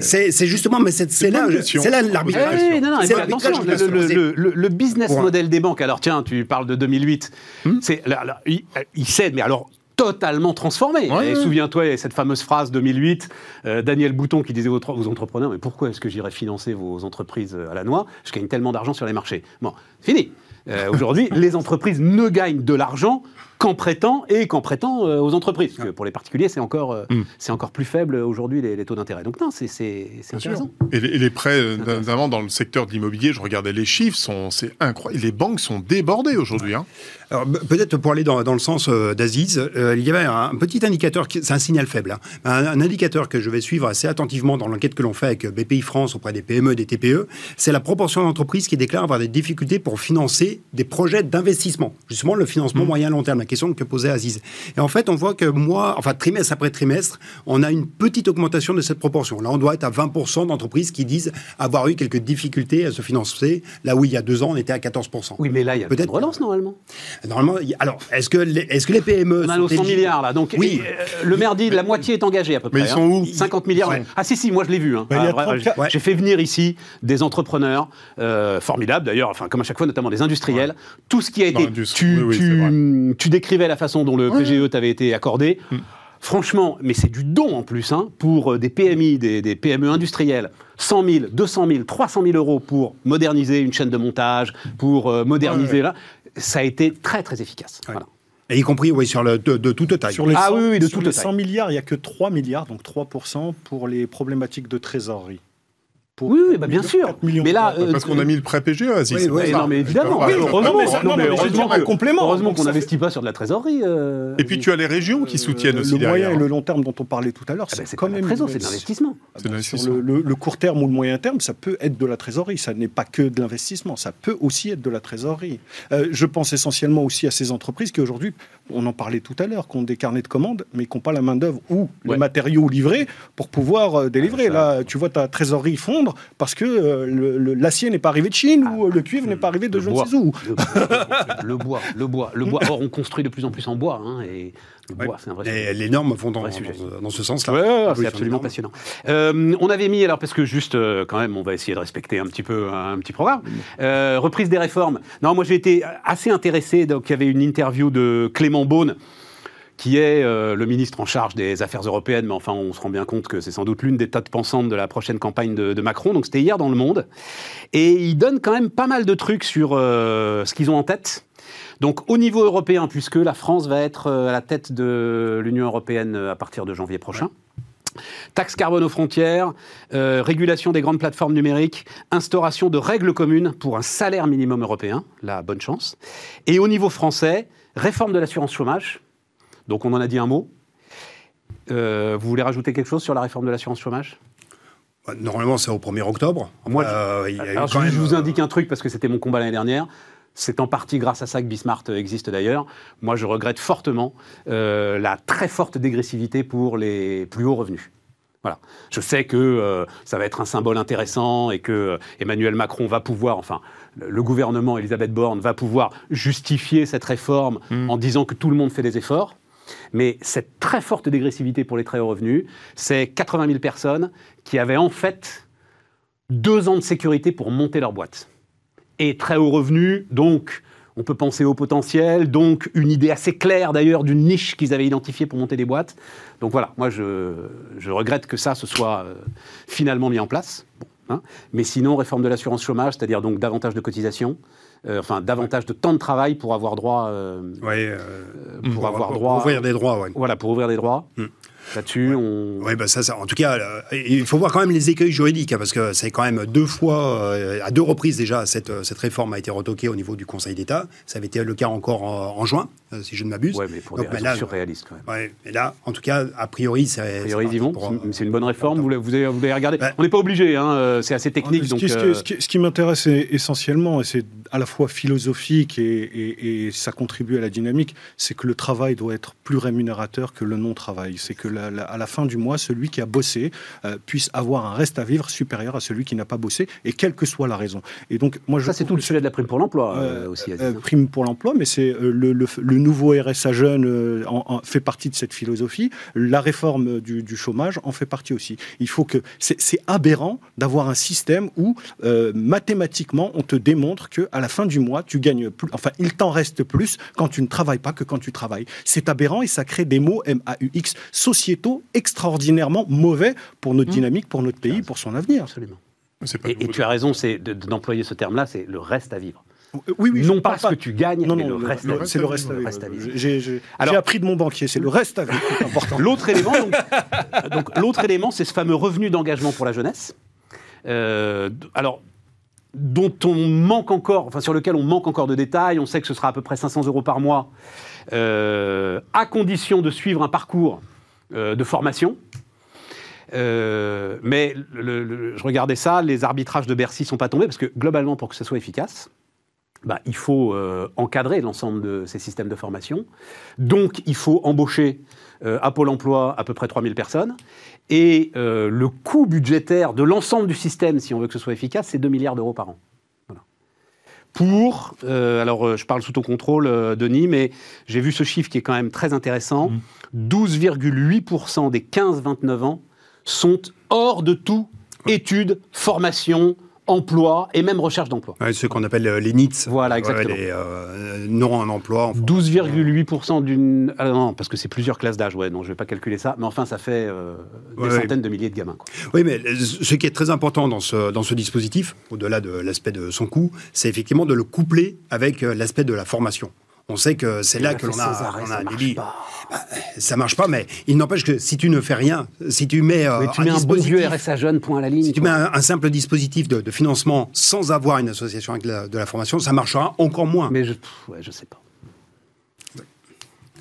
C'est c'est justement, mais c'est là, là Oui, l'arbitrage. Oui, non, non, le, le- le- business model des banques, alors tiens, tu parles de 2008, Hmm. c'est, là, là, ils, ils cèdent, mais alors totalement transformé. Ouais, et ouais. souviens-toi, il y a cette fameuse phrase 2008, euh, Daniel Bouton qui disait aux, aux entrepreneurs, mais pourquoi est-ce que j'irais financer vos entreprises euh, à la noix? Je gagne tellement d'argent sur les marchés. Bon, fini. Euh, Aujourd'hui, les entreprises ne gagnent de l'argent qu'en prêtant et qu'en prêtant euh, aux entreprises. Parce que pour les particuliers, c'est encore, euh, Mm. c'est encore plus faible aujourd'hui les, les taux d'intérêt. Donc non, c'est intéressant. Et les, et les prêts, euh, notamment dans le secteur de l'immobilier, je regardais les chiffres, c'est incroyable. Les banques sont débordées aujourd'hui. Hein. Alors, peut-être pour aller dans, dans le sens d'Aziz, euh, il y avait un, petit indicateur, c'est un signal faible, hein, un, un indicateur que je vais suivre assez attentivement dans l'enquête que l'on fait avec BPI France auprès des PME, des TPE, c'est la proportion d'entreprises qui déclarent avoir des difficultés pour financer des projets d'investissement. Justement, le financement moyen long terme, la question que posait Aziz. Et en fait, on voit que mois, enfin trimestre après trimestre, on a une petite augmentation de cette proportion. Là, on doit être à 20% d'entreprises qui disent avoir eu quelques difficultés à se financer, là où il y a deux ans, on était à 14%. Oui, mais là, il y a peut-être Peut-être. relance normalement. Normalement, alors, est-ce que, les, est-ce que les PME On a sont nos 100 éligibles milliards là. Donc Oui. euh, le maire dit la moitié est engagée à peu près. Mais ils sont hein. où? 50 milliards. Ouais. Ah si si, moi je l'ai vu. hein. Ah, vrai, 34 j'ai- J'ai fait venir ici des entrepreneurs euh, formidables d'ailleurs, enfin comme à chaque fois notamment des industriels. Tout ce qui a été, l'industrie, tu, oui, oui, tu- c'est vrai. tu décrivais la façon dont le Ouais. PGE t'avait été accordé. Franchement, mais c'est du don en plus hein, pour euh, des PMI, des, des PME industrielles. 100 000, 200 000, 300 000 euros pour moderniser une chaîne de montage, pour euh, moderniser Ouais. là. Ça a été très très efficace. Ouais. Voilà. Et y compris, oui, sur le, de, de toute taille. Sur les, Ah 100, oui, oui, de sur toute les taille. 100 milliards, il n'y a que 3 milliards, donc 3% pour les problématiques de trésorerie. Pour Oui, oui, bah, bien 4 sûr. Mais là, euh, Parce qu'on a mis le prêt PGE, Aziz. Oui, oui, non, mais évidemment. Oui, heureusement, un complément. Heureusement qu'on n'investit pas sur de la trésorerie. euh, Et puis tu as les régions qui soutiennent Euh, aussi le moyen et le long terme dont on parlait tout à l'heure, ah ben, c'est quand même trésor, une- c'est de l'investissement. Ah C'est ben, sur l'investissement. le, le- le court terme ou le moyen terme, ça peut être de la trésorerie. Ça n'est pas que de l'investissement. Ça peut aussi être de la trésorerie. Euh, je pense essentiellement aussi à ces entreprises qui aujourd'hui, on en parlait tout à l'heure, qui ont des carnets de commandes, mais qui n'ont pas la main d'œuvre ou les matériaux livrés pour pouvoir euh, délivrer. Ah. Là, tu vois ta trésorerie fondre parce que euh, l'acier n'est pas arrivé de Chine ou euh, le cuivre n'est pas arrivé de Le je ne sais où. Le, le bois, le bois, le bois. Or, on construit de plus en plus en bois, hein, et le Ouais. bois, c'est un vrai Et sujet. les normes vont dans, ce sens-là. Ouais, c'est absolument passionnant. Euh, on avait mis, alors parce que juste, euh, quand même, on va essayer de respecter un petit peu un petit programme. Euh, reprise des réformes. Non, moi j'ai été assez intéressé. Donc il y avait une interview de Clément Beaune qui est euh, le ministre en charge des affaires européennes, mais enfin on se rend bien compte que c'est sans doute l'une des têtes pensantes de la prochaine campagne de, Macron, donc c'était hier dans Le Monde, et il donne quand même pas mal de trucs sur euh, ce qu'ils ont en tête. Donc au niveau européen, puisque la France va être euh, à la tête de l'Union européenne à partir de janvier prochain, Taxe carbone aux frontières, régulation des grandes plateformes numériques, instauration de règles communes pour un salaire minimum européen, la bonne chance. Et au niveau français, réforme de l'assurance chômage. Donc on en a dit un mot. Euh, vous voulez rajouter quelque chose sur la réforme de l'assurance chômage? Ouais, Normalement, c'est au 1er octobre. Moi, Euh, il y a eu Alors, quand je, même, je vous euh, indique un truc parce que c'était mon combat l'année dernière. C'est en partie grâce à ça que Bismart euh, existe d'ailleurs. Moi, je regrette fortement euh, la très forte dégressivité pour les plus hauts revenus. Voilà. Je sais que euh, ça va être un symbole intéressant et que euh, Emmanuel Macron va pouvoir, enfin, le, le gouvernement, Elisabeth Borne, va pouvoir justifier cette réforme en disant que tout le monde fait des efforts. Mais cette très forte dégressivité pour les très hauts revenus, c'est 80 000 personnes qui avaient en fait deux ans de sécurité pour monter leur boîte. Et très haut revenu, donc on peut penser au potentiel, donc une idée assez claire d'ailleurs d'une niche qu'ils avaient identifiée pour monter des boîtes. Donc voilà, moi je, regrette que ça se soit euh, finalement mis en place. Hein. Mais sinon, réforme de l'assurance chômage, c'est-à-dire donc davantage de cotisations, euh, enfin davantage de temps de travail pour avoir droit, euh, ouais, euh, pour avoir pour droit, ouvrir des droits, ouais. voilà, pour ouvrir des droits. Mm. Là-dessus, on. Oui, bah ça, ça- en tout cas, euh, il faut voir quand même les écueils juridiques, hein, parce que c'est quand même deux fois, euh, à deux reprises déjà, cette, euh, cette réforme a été retoquée au niveau du Conseil d'État. Ça avait été le cas encore en, en juin, euh, si je ne m'abuse. Ouais, mais pour Donc, des bah, raisons là, surréalistes quand même. Ouais, et là, en tout cas, a priori, c'est. A priori, ils y vont. pour, C'est- euh, C'est une bonne réforme. Vous l'avez, vous regardé. On n'est pas obligé. Hein, c'est assez technique. Ce donc, qui, ce qui- euh, ce qui- ce qui m'intéresse essentiellement, et c'est à la fois philosophique et, et- et ça contribue à la dynamique, c'est que le travail doit être plus rémunérateur que le non-travail. C'est que la, la, à la fin du mois, celui qui a bossé euh, puisse avoir un reste à vivre supérieur à celui qui n'a pas bossé, et quelle que soit la raison. Et donc, moi, je Ça, c'est tout le sujet de la prime pour l'emploi euh, aussi. Aziz. euh, prime pour l'emploi, mais c'est euh, le, le, le nouveau RSA jeune euh, en- en- fait partie de cette philosophie. La réforme du, du chômage en fait partie aussi. Il faut que c'est aberrant d'avoir un système où euh, mathématiquement on te démontre que à la fin du mois tu gagnes plus. Enfin, il t'en reste plus quand tu ne travailles pas que quand tu travailles. C'est aberrant et ça crée des mots MAUX sociétaux extraordinairement mauvais pour notre Mmh. dynamique, pour notre pays, pour son avenir. Absolument. Pas Et, tu as raison, c'est de- de- d'employer ce terme-là, c'est le reste à vivre. Oui, oui, je non pas ce que tu gagnes, Non, mais non, le reste à vivre. c'est le reste à Le vivre. reste à vivre. J'ai appris de mon banquier, c'est le reste à vivre qui est important. L'autre élément, donc, donc, l'autre élément, c'est ce fameux revenu d'engagement pour la jeunesse. Euh, alors, dont on manque encore, enfin sur lequel on manque encore de détails. On sait que ce sera à peu près 500 euros par mois, euh, à condition de suivre un parcours euh, de formation. Euh, mais je regardais ça, les arbitrages de Bercy sont pas tombés parce que globalement, pour que ce soit efficace, bah, il faut euh, encadrer l'ensemble de ces systèmes de formation. Donc, il faut embaucher euh, à Pôle emploi à peu près 3000 personnes. Et euh, le coût budgétaire de l'ensemble du système, si on veut que ce soit efficace, c'est 2 milliards d'euros par an. Pour, euh, alors euh, je parle sous ton contrôle, euh, Denis, mais j'ai vu ce chiffre qui est quand même très intéressant. 12,8% des 15-29 ans sont hors de tout études, formation, emploi et même recherche d'emploi. Ouais, ceux qu'on appelle euh, les NITS. Voilà, Ouais, exactement. les euh, non en emploi. enfin. 12,8% d'une. Ah non, parce que c'est plusieurs classes d'âge, ouais, non, je vais pas calculer ça, mais enfin, ça fait euh, des Ouais, ouais. centaines de milliers de gamins. quoi. Oui, mais ce qui est très important dans ce, dans ce dispositif, au-delà de l'aspect de son coût, c'est effectivement de le coupler avec euh, l'aspect de la formation. On sait que c'est là que l'on a, on ça a un marche débit. pas. Ça marche pas, mais il n'empêche que si tu ne fais rien, si tu mets, euh, un bon dispositif- vieux RSA jeune, point à la ligne. Si tu quoi. mets un, un simple dispositif de, de financement sans avoir une association avec la- de la formation, ça marchera encore moins. Mais je, pff, ouais, je sais pas.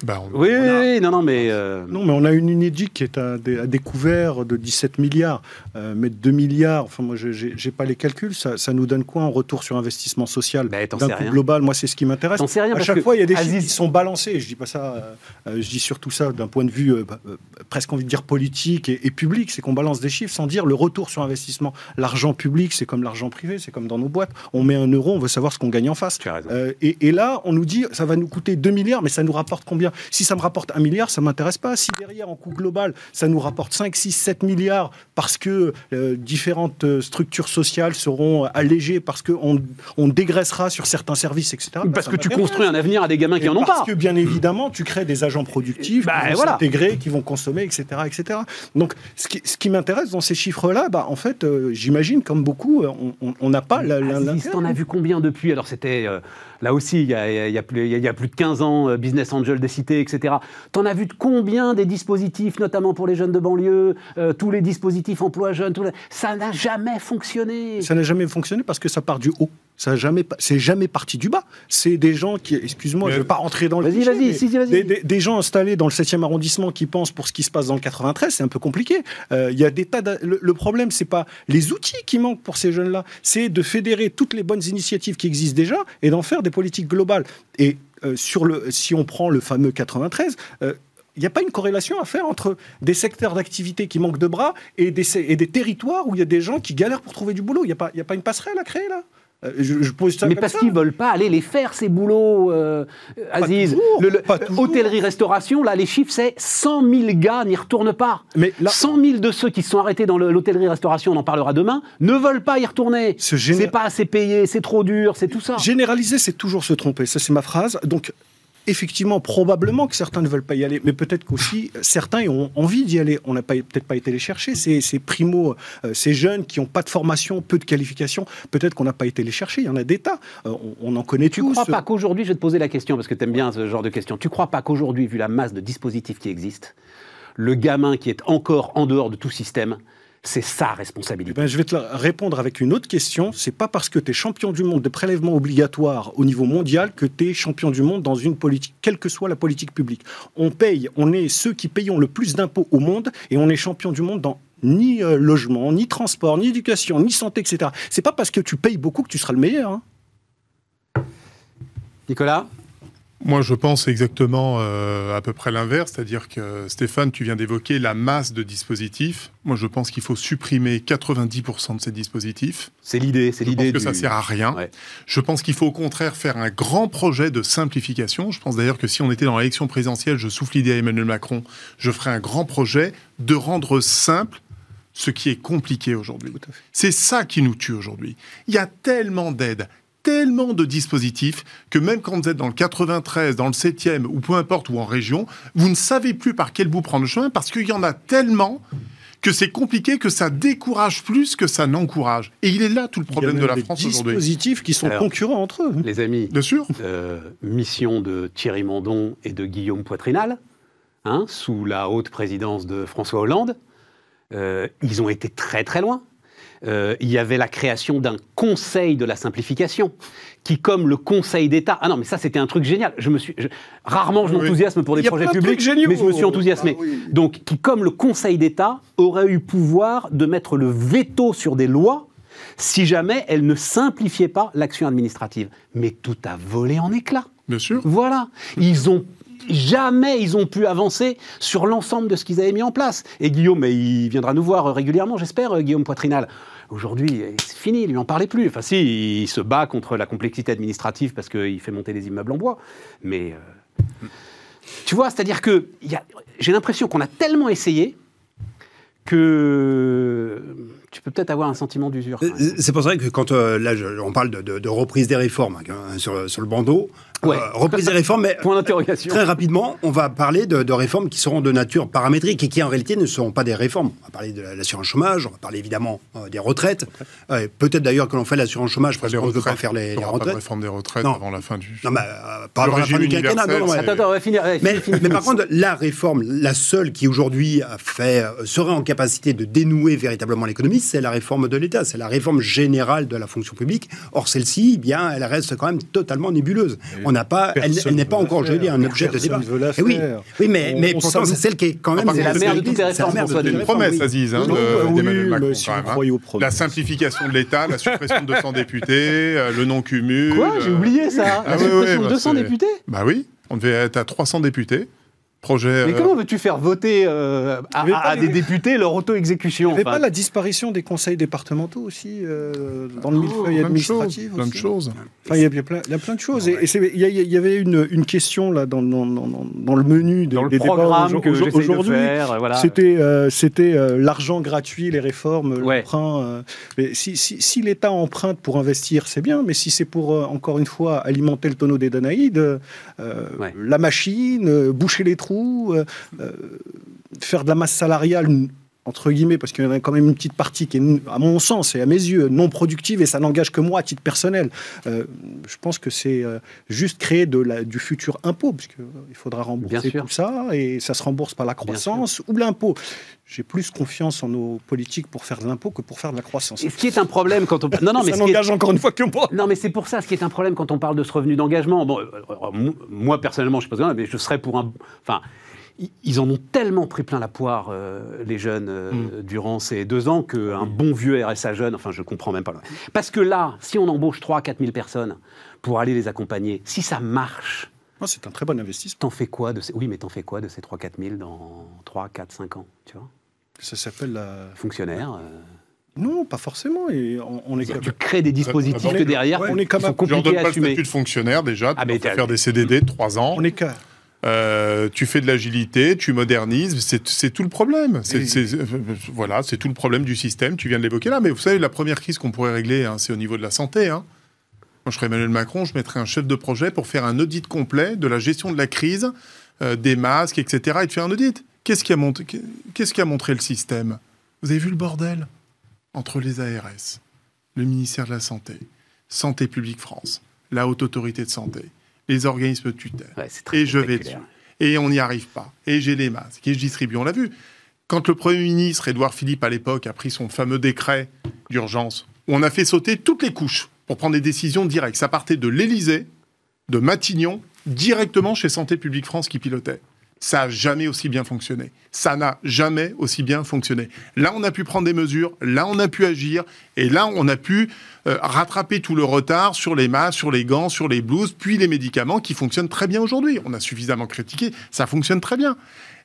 Bah, on- Oui, oui, oui, non, non, mais. euh, Non, mais on a une Unédic qui est à, dé- à découvert de 17 milliards. Euh, mais 2 milliards, enfin, moi, je n'ai pas les calculs. Ça, ça nous donne quoi en retour sur investissement social t'en D'un rien. global, moi, c'est ce qui m'intéresse. À chaque que fois, il y a des Aziz- chiffres qui sont balancés. Je dis pas ça, euh, euh, je dis surtout ça d'un point de vue euh, bah, euh, presque envie de dire politique et, et public. C'est qu'on balance des chiffres sans dire le retour sur investissement. L'argent public, c'est comme l'argent privé, c'est comme dans nos boîtes. On met un euro, on veut savoir ce qu'on gagne en face. Tu as raison. Euh, et, et là, on nous dit, ça va nous coûter 2 milliards, mais ça nous rapporte combien? Si ça me rapporte 1 milliard, ça m'intéresse pas. Si derrière, en coût global, ça nous rapporte 5, 6, 7 milliards parce que euh, différentes euh, structures sociales seront allégées, parce qu'on on dégraissera sur certains services, etc. bah, parce ça que tu construis un avenir à des gamins qui Et en ont parce pas. que bien évidemment, tu crées des agents productifs Bah, qui vont voilà. s'intégrer, qui vont consommer, etc., etc. Donc, ce qui, ce qui m'intéresse dans ces chiffres-là, bah, en fait, euh, j'imagine, comme beaucoup, on- n'a pas la- l'intérêt. t'en as vu combien depuis? Alors c'était euh, là aussi il y, a, plus, de 15 ans, euh, Business Angel des cités, etc. T'en as vu de combien des dispositifs, notamment pour les jeunes de banlieue, euh, tous les dispositifs emploi jeunes, tout ça n'a jamais fonctionné. Ça n'a jamais fonctionné parce que ça part du haut. Ça n'a jamais, c'est jamais parti du bas. C'est des gens qui, excuse-moi, Mais- je ne vais pas rentrer dans le Vas-y, vas-y, mais si, si, vas-y. Des, des- des gens installés dans le 7e arrondissement qui pensent pour ce qui se passe dans le 93, c'est un peu compliqué. Euh, Il y a des tas. Le, le problème, c'est pas les outils qui manquent pour ces jeunes-là, c'est de fédérer toutes les bonnes initiatives qui existent déjà et d'en faire des politiques globales. Et euh, sur le, si on prend le fameux 93. euh, il n'y a pas une corrélation à faire entre des secteurs d'activité qui manquent de bras et des, et des territoires où il y a des gens qui galèrent pour trouver du boulot. Il n'y a, pas- il y a pas une passerelle à créer là? Euh, je, je pose ça Mais comme parce qu'ils veulent pas aller les faire ces boulots, euh, Aziz. Hôtellerie-restauration, là les chiffres c'est 100 000 gars n'y retournent pas. Mais là- 100 000 de ceux qui se sont arrêtés dans le- l'hôtellerie-restauration, on en parlera demain, ne veulent pas y retourner. Ce géné- C'est pas assez payé, c'est trop dur, c'est tout ça. Généraliser, c'est toujours se tromper. Ça, c'est ma phrase. Donc, effectivement, probablement que certains ne veulent pas y aller, mais peut-être qu'aussi certains ont envie d'y aller. On n'a peut-être pas été les chercher. Ces, ces primo, euh, ces jeunes qui n'ont pas de formation, peu de qualification, peut-être qu'on n'a pas été les chercher. Il y en a des tas. Euh, on, on en connaît Tu tous. crois pas qu'aujourd'hui, je vais te poser la question parce que tu aimes bien ce genre de questions. Tu crois pas qu'aujourd'hui, vu la masse de dispositifs qui existent, le gamin qui est encore en dehors de tout système, c'est sa Eh responsabilité ben, je vais te répondre avec une autre question. C'est pas parce que tu es champion du monde de prélèvement obligatoire au niveau mondial que tu es champion du monde dans une politique, quelle que soit la politique publique. On paye, on est ceux qui payons le plus d'impôts au monde et on est champion du monde dans ni euh, logement, ni transport, ni éducation, ni santé, etc. C'est pas parce que tu payes beaucoup que tu seras le meilleur. hein. Nicolas? Moi, je pense exactement euh, à peu près l'inverse, c'est-à-dire que Stéphane, tu viens d'évoquer la masse de dispositifs. Moi, je pense qu'il faut supprimer 90% de ces dispositifs. C'est l'idée, c'est Je pense l'idée. que du- ça sert à rien. Ouais. Je pense qu'il faut au contraire faire un grand projet de simplification. Je pense d'ailleurs que si on était dans l'élection présidentielle, je souffle l'idée à Emmanuel Macron, je ferai un grand projet de rendre simple ce qui est compliqué aujourd'hui. C'est ça qui nous tue aujourd'hui. Il y a tellement d'aides, tellement de dispositifs que même quand vous êtes dans le 93, dans le 7e ou peu importe ou en région, vous ne savez plus par quel bout prendre le chemin parce qu'il y en a tellement que c'est compliqué, que ça décourage plus que ça n'encourage. Et il est là tout le problème Il y a de la des France aujourd'hui. dispositifs qui sont Alors, concurrents entre eux. Les amis, Bien sûr. euh, mission de Thierry Mandon et de Guillaume Poitrinal, hein, sous la haute présidence de François Hollande. Euh, ils ont été très très loin. Euh, il y avait la création d'un conseil de la simplification, qui, comme le Conseil d'État, ah non, mais ça c'était un truc génial. Je me suis je- rarement je Oui. m'enthousiasme pour des projets de publics, géniaux. mais je me suis enthousiasmé. Ah oui. Donc, qui, comme le Conseil d'État, aurait eu pouvoir de mettre le veto sur des lois si jamais elles ne simplifiaient pas l'action administrative. Mais tout a volé en éclats. Bien sûr. Voilà. Ils ont jamais ils ont pu avancer sur l'ensemble de ce qu'ils avaient mis en place. Et Guillaume, il viendra nous voir régulièrement, j'espère, euh, Guillaume Poitrinal. Aujourd'hui, c'est fini, il lui en parlait plus. Enfin, si, il se bat contre la complexité administrative parce qu'il fait monter des immeubles en bois. Mais euh, tu vois, c'est-à-dire que j'ai l'impression qu'on a tellement essayé que tu peux peut-être avoir un sentiment d'usure. C'est pour ça que quand euh, là, on parle de, reprise des réformes hein, sur le bandeau, Ouais. euh, reprise des réformes, mais Point d'interrogation. très rapidement, on va parler de, de réformes qui seront de nature paramétrique et qui en réalité ne seront pas des réformes. On va parler de l'assurance chômage, on va parler évidemment euh, des retraites. Euh, Peut-être d'ailleurs que l'on fait l'assurance chômage parce qu'on ne veut pas retraites. faire les, les aura pas de retraites. réforme des retraites Non. avant la fin du. Non, mais euh, pas avant la fin du quinquennat. Non, ouais. Attends, attends, on va finir. ouais, Mais, par contre, la réforme, la seule qui aujourd'hui a fait, euh, serait en capacité de dénouer véritablement l'économie, c'est la réforme de l'État, c'est la réforme générale de la fonction publique. Or, celle-ci, eh bien, elle reste quand même totalement nébuleuse. On n'a pas, elle, n'est pas encore aujourd'hui faire. un objet de débat. veut la Eh oui, oui, mais, On- mais on pourtant, c'est celle qui est quand même. par C'est la mère de c'est- toutes les réformes, une promesse. Aziz, hein, Non, de- oui, d'Emmanuel Macron. si quand vous même, hein. La simplification de l'État, la suppression de 200 députés, euh, le non-cumul. Quoi J'ai euh, oublié ça. Ah La suppression de bah, 200 c'est- députés Bah oui, on devait être à 300 députés. Projet. Mais euh, comment veux-tu faire voter euh, à, les- des députés leur Il auto-exécution n'y avait enfin pas la disparition des conseils départementaux aussi euh, dans le oh, millefeuille administratif Plein de aussi choses. Enfin, il y a, il y a plein, il y a plein de choses. Et il y, il avait une, une question là dans, dans, dans- dans- dans le menu des, dans le des débats que aujourd'hui. voilà. C'était euh, c'était euh, l'argent gratuit, les réformes, Ouais. l'emprunt. euh. si si, si l'État emprunte pour investir, c'est bien. Mais si c'est pour euh, encore une fois alimenter le tonneau des Danaïdes, euh, Ouais. la machine, euh, boucher les trous, euh, euh, faire de la masse salariale entre guillemets, parce qu'il y en a quand même une petite partie qui est, à mon sens et à mes yeux, non productive et ça n'engage que moi à titre personnel. Euh, je pense que c'est euh, juste créer de la, du futur impôt, parce qu'il faudra rembourser tout ça et ça se rembourse par la croissance ou l'impôt. J'ai plus confiance en nos politiques pour faire de l'impôt que pour faire de la croissance. Et ce qui est un problème quand on. Non, non, mais ça est- n'engage encore une fois que moi. Non, mais c'est pour ça, ce qui est un problème quand on parle de ce revenu d'engagement. Bon, euh, euh, mo- moi, personnellement, je ne sais pas, mais je serais pour un. Enfin, ils en ont tellement pris plein la poire, euh, les jeunes, euh, Mm. durant ces deux ans, qu'un bon vieux RSA jeune, enfin, je comprends même pas. Parce que là, si on embauche 3 4 000 personnes pour aller les accompagner, si ça marche, Non, c'est un très bon investissement. t'en fais quoi de ces... Oui, mais t'en fais quoi de ces 3 4 000 dans 3, 4, 5 ans, tu vois? Ça s'appelle la... Fonctionnaires. euh, Non, pas forcément. Et on, on est tu crées des dispositifs on est- que derrière, ouais, on est quand qui sont compliqués donne à pas le assumer. statut de fonctionnaire déjà. Ah, mais faire des CDD de 3 ans. on est qu'à Euh, tu fais de l'agilité, tu modernises, c'est tout le problème. Euh, voilà, c'est tout le problème du système. Tu viens de l'évoquer là, mais vous savez, la première crise qu'on pourrait régler, hein, c'est au niveau de la santé. hein. Moi, je serais Emmanuel Macron, je mettrais un chef de projet pour faire un audit complet de la gestion de la crise, euh, des masques, etc. Et de faire un audit. Qu'est-ce qui a qu'est-ce qui a montré le système? Vous avez vu le bordel entre les ARS, le ministère de la Santé, Santé publique France, la Haute Autorité de Santé, les organismes de tutelle. Ouais, Et je vais. Et on n'y arrive pas. Et j'ai les masques. Et je distribue. On l'a vu. Quand le Premier ministre, Édouard Philippe, à l'époque, a pris son fameux décret d'urgence, on a fait sauter toutes les couches pour prendre des décisions directes. Ça partait de l'Élysée, de Matignon, directement chez Santé publique France qui pilotait. Ça n'a jamais aussi bien fonctionné. Ça n'a jamais aussi bien fonctionné. Là, on a pu prendre des mesures, là, on a pu agir, et là, on a pu euh, rattraper tout le retard sur les masques, sur les gants, sur les blouses, puis les médicaments qui fonctionnent très bien aujourd'hui. On a suffisamment critiqué, ça fonctionne très bien.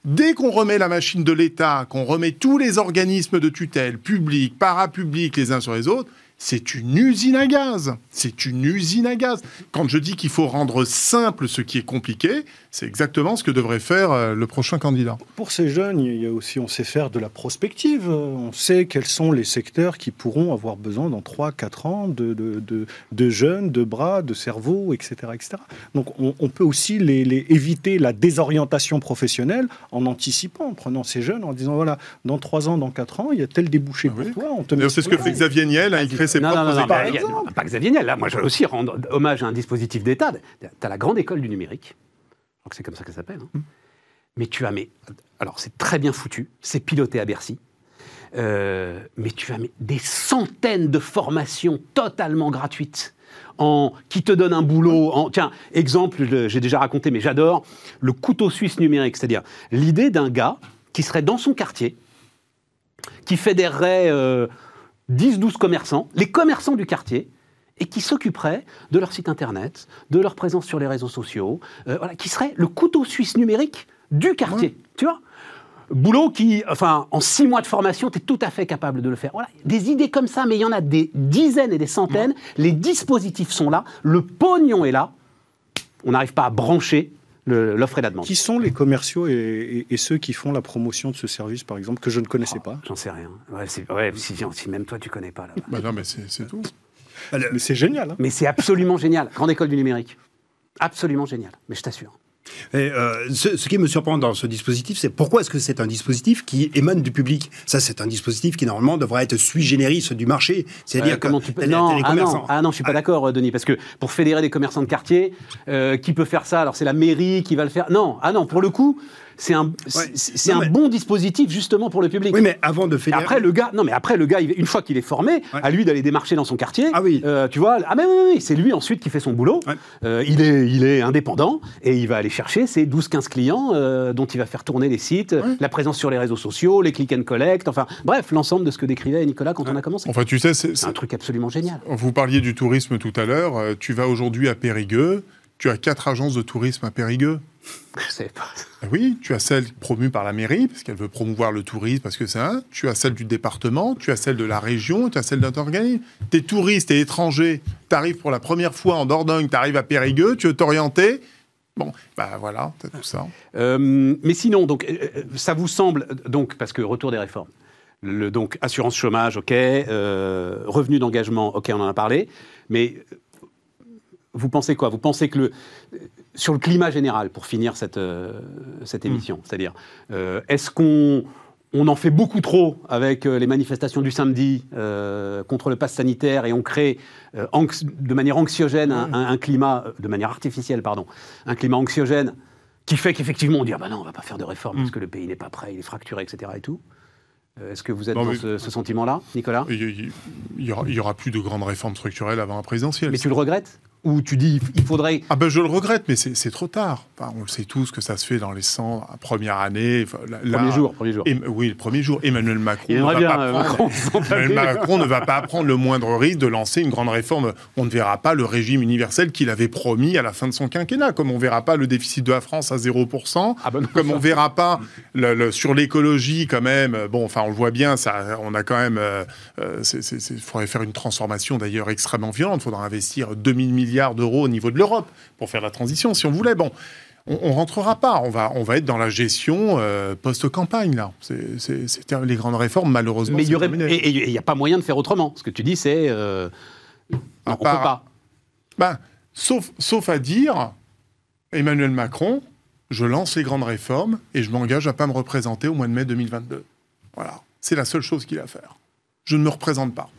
Dès qu'on remet la machine de l'État, qu'on remet tous les organismes de tutelle, publics, parapublics, les uns sur les autres, c'est une usine à gaz. C'est une usine à gaz. Quand je dis qu'il faut rendre simple ce qui est compliqué, c'est exactement ce que devrait faire euh, le prochain candidat. Pour ces jeunes, il y a aussi, on sait faire de la prospective. On sait quels sont les secteurs qui pourront avoir besoin dans 3-4 ans de, de, de, jeunes, de bras, de cerveaux, etc. etc. Donc on, peut aussi les, éviter la désorientation professionnelle en anticipant, en prenant ces jeunes, en disant voilà, dans 3 ans, dans 4 ans, il y a tel débouché ah pour toi. C'est ce que fait Xavier Niel, hein, il crée ses non, propres non, non, pas Xavier Niel, là, moi je veux aussi rendre hommage à un dispositif d'État. Tu as la grande école du numérique c'est comme ça que ça s'appelle. Hein. Mais tu as, mais, alors c'est très bien foutu, c'est piloté à Bercy, euh, mais tu as des centaines de formations totalement gratuites. En, qui te donnent un boulot. En, tiens, exemple, j'ai déjà raconté, mais j'adore, le couteau suisse numérique, c'est-à-dire l'idée d'un gars qui serait dans son quartier, qui fédérerait 10-12 euh, commerçants, les commerçants du quartier, et qui s'occuperait de leur site internet, de leur présence sur les réseaux sociaux, euh, voilà, qui serait le couteau suisse numérique du quartier. Tu vois Boulot qui, enfin, en six mois de formation, tu es tout à fait capable de le faire. Voilà, des idées comme ça, mais il y en a des dizaines et des centaines. Les dispositifs sont là, le pognon est là. On n'arrive pas à brancher l'offre et la demande. Qui sont les commerciaux et, ceux qui font la promotion de ce service, par exemple, que je ne connaissais oh, pas? J'en sais rien. Ouais, si, même toi, tu connais pas. Là. Bah non, mais c'est tout. Mais c'est génial. Hein. Mais c'est absolument génial. Grande école du numérique. Absolument génial. Mais je t'assure. Et, euh, ce, qui me surprend dans ce dispositif, c'est pourquoi est-ce que c'est un dispositif qui émane du public? Ça, c'est un dispositif qui normalement devrait être sui generis du marché. C'est-à-dire euh, comment tu peux... non, ah non, ah non, je suis pas d'accord, Denis, parce que pour fédérer des commerçants de quartier, euh, qui peut faire ça? Alors c'est la mairie qui va le faire Non, ah non, pour le coup, c'est un, c'est un bon dispositif justement pour le public. Oui, mais avant de faire. Après le gars, non, mais après le gars, une fois qu'il est formé, à lui d'aller démarcher dans son quartier. Ah oui. Euh, tu vois, ah mais oui, oui, c'est lui ensuite qui fait son boulot. Euh, il est, il est indépendant et il va aller chercher ses 12-15 clients euh, dont il va faire tourner les sites, la présence sur les réseaux sociaux, les click and collect, enfin bref, l'ensemble de ce que décrivait Nicolas quand on a commencé. Enfin, tu sais, c'est un truc absolument génial. Vous parliez du tourisme tout à l'heure. Tu vas aujourd'hui à Périgueux. Tu as quatre agences de tourisme à Périgueux. Je sais pas. Ah oui, tu as celle promue par la mairie, parce qu'elle veut promouvoir le tourisme, parce que c'est un. Tu as celle du département, tu as celle de la région, tu as celle d'un organisme. es touriste et étranger, tu arrives pour la première fois en Dordogne, tu arrives à Périgueux, tu veux t'orienter. Bon, bah voilà, as tout ça. Euh, mais sinon, donc, euh, euh, ça vous semble, donc, parce que retour des réformes, le, donc assurance chômage, ok, revenu d'engagement, ok, on en a parlé, mais vous pensez quoi? Vous pensez que le, sur le climat général, pour finir cette, euh, cette hmm. émission, c'est-à-dire, euh, est-ce qu'on on en fait beaucoup trop avec euh, les manifestations du samedi contre le pass sanitaire et on crée de manière anxiogène un, un, climat, de manière artificielle, pardon, un climat anxiogène qui fait qu'effectivement on dit ah ben non, on va pas faire de réforme parce hmm. que le pays n'est pas prêt, il est fracturé, etc. et tout. Est-ce que vous êtes dans ce, sentiment-là, Nicolas? Il n'y aura, aura, plus de grandes réformes structurelles avant la présidentielle. Mais tu le regrettes? Ou tu dis il faudrait. Ah ben je le regrette, mais c'est trop tard. on le sait tous que ça se fait dans les 100 première année. premier jour, premier jour. oui, le premier jour. Emmanuel Macron, ne va, pas euh, Macron, Macron ne va pas prendre le moindre risque de lancer une grande réforme. On ne verra pas le régime universel qu'il avait promis à la fin de son quinquennat, comme on ne verra pas le déficit de la France à 0%, ah ben comme on ne verra pas le, sur l'écologie quand même. Bon, enfin on le voit bien, ça, on a quand même. Il euh, euh, faudrait faire une transformation d'ailleurs extrêmement violente. Il faudra investir 2000 milliards milliards d'euros au niveau de l'Europe pour faire la transition, si on voulait. Bon, on, ne rentrera pas. On va, on va être dans la gestion euh, post-campagne, là. C'est les grandes réformes, malheureusement. Mais il y aurait, et il n'y a pas moyen de faire autrement. Ce que tu dis, c'est. Euh, on ne peut pas. Ben, sauf, sauf à dire, Emmanuel Macron, je lance les grandes réformes et je m'engage à pas me représenter au mois de mai 2022. Voilà. C'est la seule chose qu'il a à faire. Je ne me représente pas.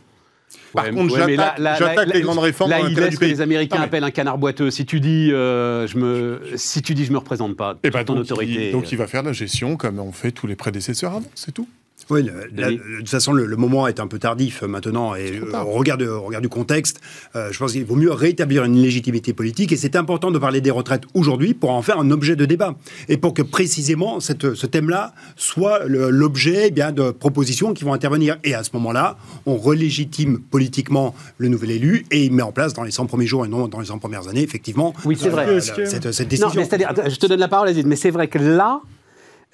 Par contre, j'attaque les grandes réformes. Là, il est ce que les Américains appellent un canard boiteux. Si tu dis, euh, je me, si tu dis, je me représente pas, et eh ben, ton autorité. donc, il va faire la gestion comme ont fait tous les prédécesseurs avant, c'est tout. Oui, la- de toute façon, le, le moment est un peu tardif euh, maintenant. Et euh, au, regard de- au regard du contexte, euh, je pense qu'il vaut mieux rétablir une légitimité politique. Et c'est important de parler des retraites aujourd'hui pour en faire un objet de débat. Et pour que précisément cette- ce thème-là soit l'objet eh bien de propositions qui vont intervenir. Et à ce moment-là, on relégitime politiquement le nouvel élu et il met en place dans les 100 premiers jours et non dans les 100 premières années, effectivement, Oui, c'est euh, vrai. la- cette, cette Non, décision. mais c'est-à-dire, attends, je te donne la parole, mais c'est vrai que là,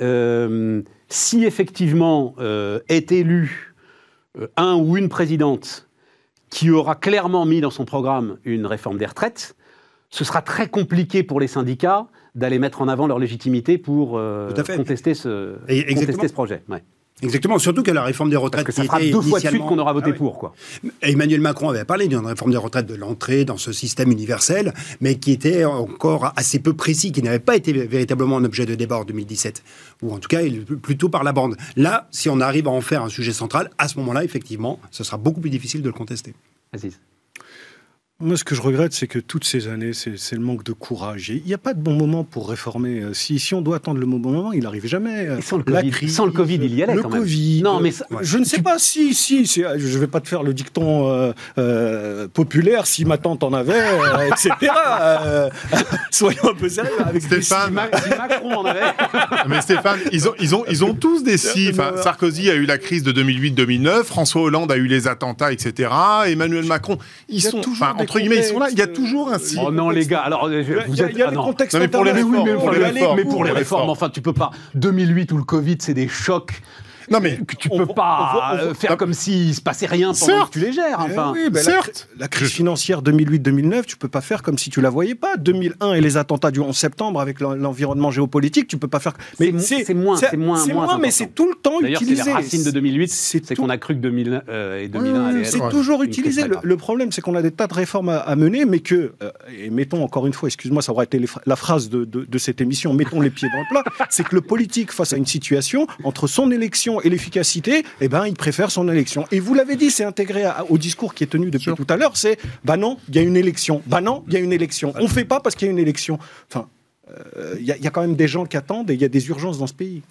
euh, si effectivement euh, est élu euh, un ou une présidente qui aura clairement mis dans son programme une réforme des retraites, ce sera très compliqué pour les syndicats d'aller mettre en avant leur légitimité pour euh, contester, ce, contester projet. Ouais. Exactement, surtout que la réforme des Parce retraites que ça fera deux fois de suite qu'on aura voté Ah oui. pour. Quoi. Emmanuel Macron avait parlé d'une réforme des retraites de l'entrée dans ce système universel, mais qui était encore assez peu précis, qui n'avait pas été véritablement un objet de débat en 2017, ou en tout cas plutôt par la bande. Là, si on arrive à en faire un sujet central, à ce moment-là, effectivement, ce sera beaucoup plus difficile de le contester. Aziz. Moi, ce que je regrette, c'est que toutes ces années, c'est c'est le manque de courage. Il n'y a pas de bon moment pour réformer. Euh, Si, si on doit attendre le bon moment, il n'arrive jamais. Euh, Et sans le La Covid, crise, sans le Covid, il y allait le quand même. Covid. Non, mais ça- Euh, je ne sais pas si, si, si, je ne vais pas te faire le dicton euh, euh, populaire, si ma tante en avait, euh, etc. Euh, soyons un peu sérieux. Avec des Stéphane, Si Macron en avait. Mais Stéphane, ils ont, ils ont, ils ont tous des si. Enfin, Sarkozy a eu la crise de 2008-2009, François Hollande a eu les attentats, etc. Emmanuel Macron, ils y a sont, toujours entre guillemets, ils sont là. Il y a toujours un si. Oh non, les gars, alors euh, vous il y a, êtes. il y a ah des contextes Non, mais pour les réformes, mais pour les réformes. enfin, tu peux pas. 2008 ou le Covid, c'est des chocs Non mais que tu On peux pas on voit- on euh, voit- faire comme s'il se passait rien pendant Certes. que tu les gères. Eh Enfin, oui, ben la, certes. la crise financière 2008-2009, tu peux pas faire comme si tu la voyais pas. 2001 et les attentats du 11 septembre avec l'en- l'environnement géopolitique, tu peux pas faire. C'est mo- c'est moins- c'est moins- c'est moins moins, mais c'est tout le temps D'ailleurs, c'est utilisé. la racine de 2008, C'est qu'on a cru que 2000 euh, et 2001 Ouais, allaient c'est toujours utilisé. Le, problème, c'est qu'on a des tas de réformes à, à mener, mais que, euh, et mettons encore une fois, excuse-moi, ça aurait été la phrase de, de- de cette émission, mettons les pieds dans le plat, c'est que le politique, face à une situation, entre son élection et l'efficacité, eh ben, il préfère son élection. Et vous l'avez dit, c'est intégré à- au discours qui est tenu depuis tout à l'heure, c'est, bah non, il y a une élection. Bah non, il y a une élection. On fait pas parce qu'il y a une élection. Enfin, euh, y, il y a quand même des gens qui attendent et il y a des urgences dans ce pays.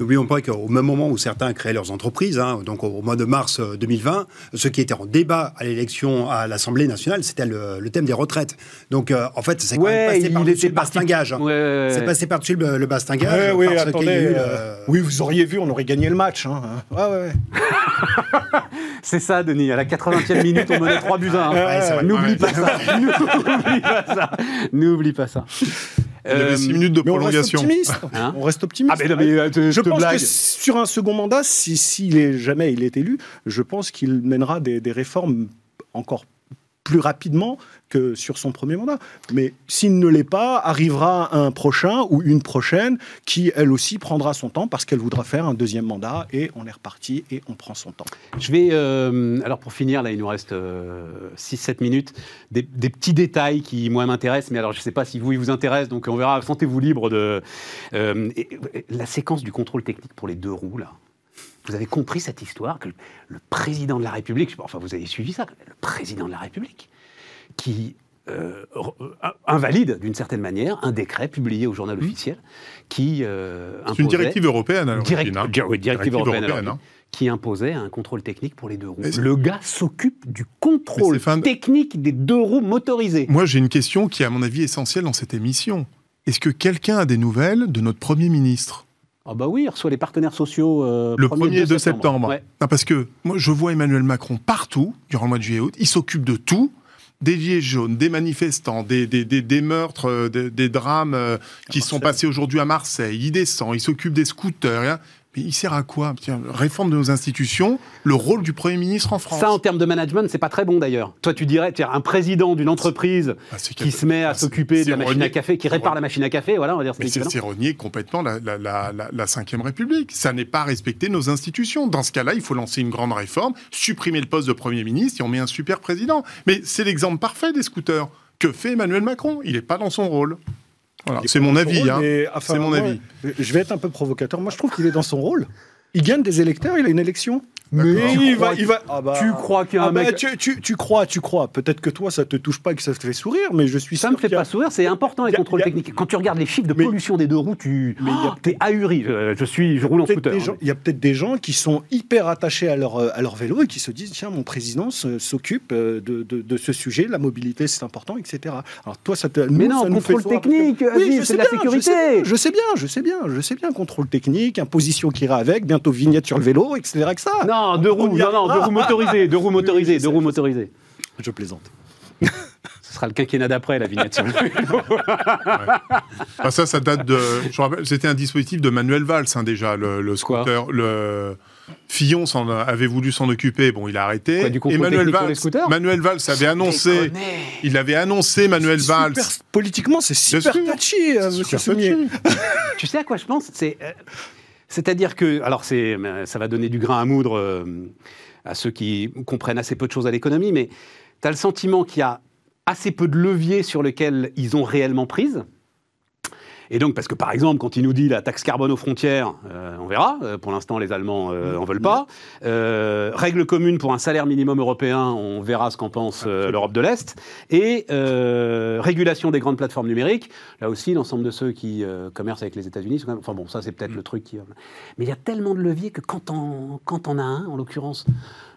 N'oublions pas qu'au même moment où certains créaient leurs entreprises, hein, donc au mois de mars euh, 2020, ce qui était en débat à l'élection à l'Assemblée nationale, c'était le, le thème des retraites. Donc euh, en fait, c'est quand même passé par-dessus le bastingage. hein. Ouais, ouais, C'est passé par-dessus le, le bastingage. oui, parce qu'il y a eu, euh, euh, oui, vous auriez vu, on aurait gagné le match. Hein. Ouais, ouais, ouais. C'est ça, Denis. À la 80e minute, on menait 3 buts à 1. Ouais, c'est vrai. N'oublie Ouais. pas ça. N'oublie pas ça. N'oublie pas ça. Il y avait Euh, 6 minutes de Mais on reste prolongation. optimiste. Hein on reste optimiste. Ah, mais non, mais euh, te- je te pense blague. que sur un second mandat, si, s'il est jamais il est élu, je pense qu'il mènera des, des réformes encore plus rapidement que sur son premier mandat. Mais s'il ne l'est pas, arrivera un prochain ou une prochaine qui, elle aussi, prendra son temps parce qu'elle voudra faire un deuxième mandat et on est reparti et on prend son temps. Je vais, euh, alors pour finir, là, il nous reste 6-7 minutes, des, petits détails qui, moi, m'intéressent, mais alors je ne sais pas si vous, ils vous intéressent, donc on verra, sentez-vous libre de... euh, la séquence du contrôle technique pour les deux roues, là. Vous avez compris cette histoire que le, président de la République, enfin vous avez suivi ça, le président de la République, qui euh, euh, invalide d'une certaine manière un décret publié au journal officiel qui euh, C'est une imposait- directive européenne à Direct- l'origine. hein. di- oui, directive, Directive européenne, européenne, alors, qui imposait un contrôle technique pour les deux roues. Le gars s'occupe du contrôle technique des deux roues motorisées. Moi, j'ai une question qui est, à mon avis, essentielle dans cette émission. Est-ce que quelqu'un a des nouvelles de notre Premier ministre? Ah bah oui, il reçoit les partenaires sociaux euh, Le 1er 1er de septembre. Ouais. Non, parce que moi, je vois Emmanuel Macron partout, durant le mois de juillet-août. Il s'occupe de tout. Des gilets jaunes, des manifestants, des, des, des, des meurtres, euh, des, des drames euh, qui sont passés aujourd'hui à Marseille. Il descend, il s'occupe des scooters. hein. Mais il sert à quoi? Tiens, Réforme de nos institutions, le rôle du Premier ministre en France. Ça, en termes de management, c'est pas très bon d'ailleurs. Toi, tu dirais, un président d'une entreprise Ah, c'est qui se met à s'occuper de la machine à café, qui répare la machine à café, voilà, on va dire c'est renier complètement la, la, la, Cinquième République. Ça n'est pas respecter nos institutions. Dans ce cas-là, il faut lancer une grande réforme, supprimer le poste de Premier ministre et on met un super président. Mais c'est l'exemple parfait des scooters. Que fait Emmanuel Macron? Il n'est pas dans son rôle. Voilà, Il est C'est mon avis. rôle, hein. mais, enfin, C'est mon moi, avis. Je vais être un peu provocateur. Moi, je trouve qu'il est dans son rôle. Il gagne des électeurs, il a une élection. Mais Tu il crois va, il va. Ah bah, tu crois qu'il y a ah bah, mec- tu, tu- tu crois, tu crois. Peut-être que toi, ça te touche pas et que ça te fait sourire, mais je suis Ça sûr me fait pas sourire, c'est important les a- contrôles a- techniques. Quand tu regardes les chiffres de Mais- pollution des deux roues, tu Mais Oh, t'es ahuri. Euh, Je suis, je roule en scooter. hein. gens- Il y a peut-être des gens qui sont hyper attachés à leur, euh, à leur vélo et qui se disent tiens, mon président s'occupe euh, de, de- de ce sujet, la mobilité c'est important, etc. Alors toi, ça te. Mais nous, non, ça nous contrôle sourire. technique, Oui, c'est la sécurité. Je sais bien, je sais bien, je sais bien, contrôle technique, imposition qui ira avec, bientôt vignette sur le vélo, etc. que ça. Non, deux On roues, non, non, deux roues motorisées, deux roues motorisées, je deux roues motorisées. Je plaisante. Ce sera le quinquennat d'après, la vignette. sur le vélo. Ah, ça, ça date de. Je rappelle, c'était un dispositif de Manuel Valls hein, déjà, le, le Quoi scooter. le Fillon s'en a- avait voulu s'en occuper, bon, il a arrêté. Quoi, du contrôle Manuel Valls, Manuel Valls avait annoncé. Il avait annoncé Manuel Super- Valls. Politiquement, c'est super touchy, euh, monsieur Soumier. Tu sais à quoi je pense? C'est, euh, C'est-à-dire que, alors ça va donner du grain à moudre euh, à ceux qui comprennent assez peu de choses à l'économie, mais tu as le sentiment qu'il y a assez peu de leviers sur lesquels ils ont réellement prise. Et donc, parce que par exemple, quand il nous dit la taxe carbone aux frontières, euh, on verra. Euh, pour l'instant, les Allemands euh, en veulent pas. Euh, règles communes pour un salaire minimum européen, on verra ce qu'en pense euh, l'Europe de l'Est. Et euh, régulation des grandes plateformes numériques. Là aussi, l'ensemble de ceux qui euh, commercent avec les États-Unis, même- enfin bon, ça c'est peut-être le truc qui. Mais il y a tellement de leviers que quand on, quand on a un, en l'occurrence,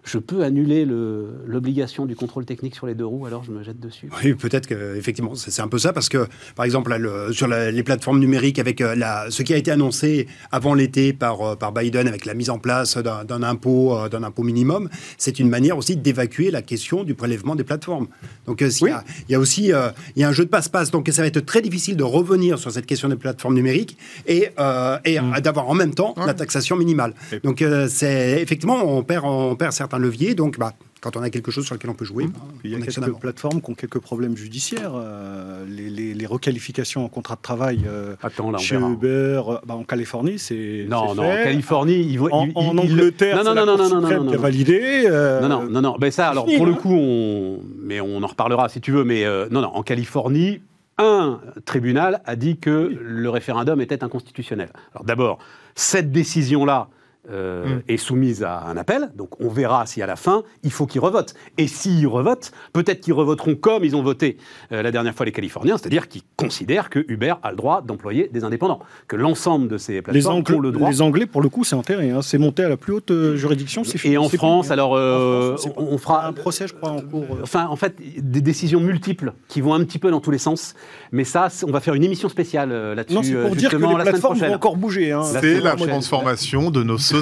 je peux annuler le- l'obligation du contrôle technique sur les deux roues, alors je me jette dessus. Oui, peut-être qu'effectivement, c'est c'est un peu ça, parce que, par exemple, là, le- sur la- les plateformes numériques, avec euh, la, ce qui a été annoncé avant l'été par, euh, par Biden, avec la mise en place d'un impôt, euh, d'un impôt minimum, c'est une manière aussi d'évacuer la question du prélèvement des plateformes. Donc, euh, s'il Oui. y, a, il y a aussi euh, il y a un jeu de passe-passe, donc ça va être très difficile de revenir sur cette question des plateformes numériques et, euh, et Mm. d'avoir en même temps la taxation minimale. Donc, euh, c'est effectivement, on perd, on perd certains leviers, donc bah, quand on a quelque chose sur lequel on peut jouer, bah, Il y a quelques plateformes qui ont quelques problèmes judiciaires. euh, les, les- les requalifications en contrat de travail euh, Attends, là, on chez verra. Uber, euh, bah, en Californie, c'est Non, non, fait. en Californie, ils vont. En, ils- en Angleterre, non, non, validé. euh, Non, non, non, non. Ben ça, alors pour le hein. coup, on, mais on en reparlera si tu veux. Mais non, non. En Californie, un tribunal a dit que le référendum était inconstitutionnel. Alors d'abord, cette décision-là. Euh, Mm. est soumise à un appel, donc on verra si à la fin il faut qu'ils revotent. Et s'ils revotent, peut-être qu'ils revoteront comme ils ont voté euh, la dernière fois les Californiens, c'est-à-dire qu'ils considèrent que Uber a le droit d'employer des indépendants, que l'ensemble de ces les, plateformes Anglais, ont le droit. les Anglais, pour le coup, c'est enterré. hein. C'est monté à la plus haute euh, juridiction. c'est Et fini, en France, fini, hein. alors euh, En France, on on fera un procès, je crois, en cours. euh. Enfin, en fait, des décisions multiples qui vont un petit peu dans tous les sens. Mais ça, on va faire une émission spéciale euh, là-dessus. Non, c'est pour dire que les la plateformes vont encore bouger. hein. La C'est la prochaine. transformation de nos sociétés.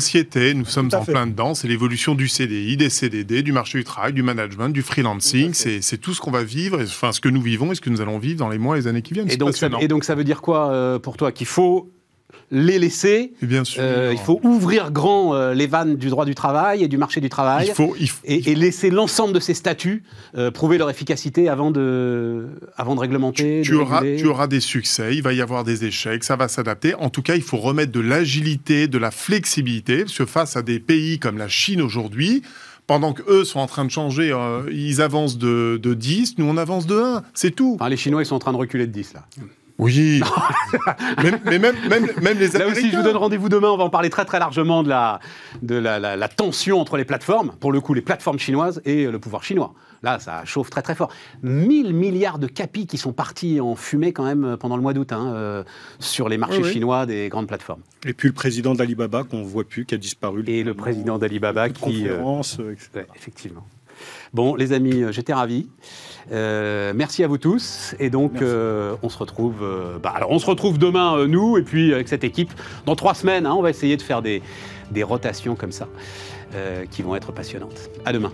Nous sommes en fait. plein dedans. C'est l'évolution du CDI, des CDD, du marché du travail, du management, du freelancing. C'est tout ce qu'on va vivre, enfin ce que nous vivons et ce que nous allons vivre dans les mois et les années qui viennent. Et C'est donc, ça, passionnant. et donc, ça veut dire quoi euh, pour toi Qu'il faut les laisser. Et bien sûr. euh, il faut ouvrir grand euh, les vannes du droit du travail et du marché du travail. Il faut, il faut- Et, et laisser l'ensemble de ces statuts euh, prouver leur efficacité avant de, avant de réglementer. tu de auras, tu auras des succès, il va y avoir des échecs, ça va s'adapter. En tout cas, il faut remettre de l'agilité, de la flexibilité, parce que face à des pays comme la Chine aujourd'hui, pendant qu'eux sont en train de changer, euh, ils avancent de, de 10, nous on avance de 1, c'est tout. Enfin, les Chinois, ils sont en train de reculer de 10 là. Oui, mais, mais même, même, même les Là aussi, je vous Américains. donne rendez-vous demain. On va en parler très très largement de la, de la, la- la tension entre les plateformes, pour le coup les plateformes chinoises et le pouvoir chinois. Là, ça chauffe très très fort. 1000 milliards de capis qui sont partis en fumée quand même pendant le mois d'août hein, euh, sur les marchés Oui, oui. chinois des grandes plateformes. Et puis le président d'Alibaba qu'on ne voit plus, qui a disparu. Et le président d'Alibaba qui... euh, Conférence, euh, etc. Ouais, effectivement. Bon, les amis, euh, j'étais ravi. Euh, merci à vous tous. Et donc, euh, on se retrouve. Euh, bah, alors, on se retrouve demain, nous, et puis avec cette équipe, dans trois semaines. Hein, on va essayer de faire des, des rotations comme ça, qui vont être passionnantes. À demain.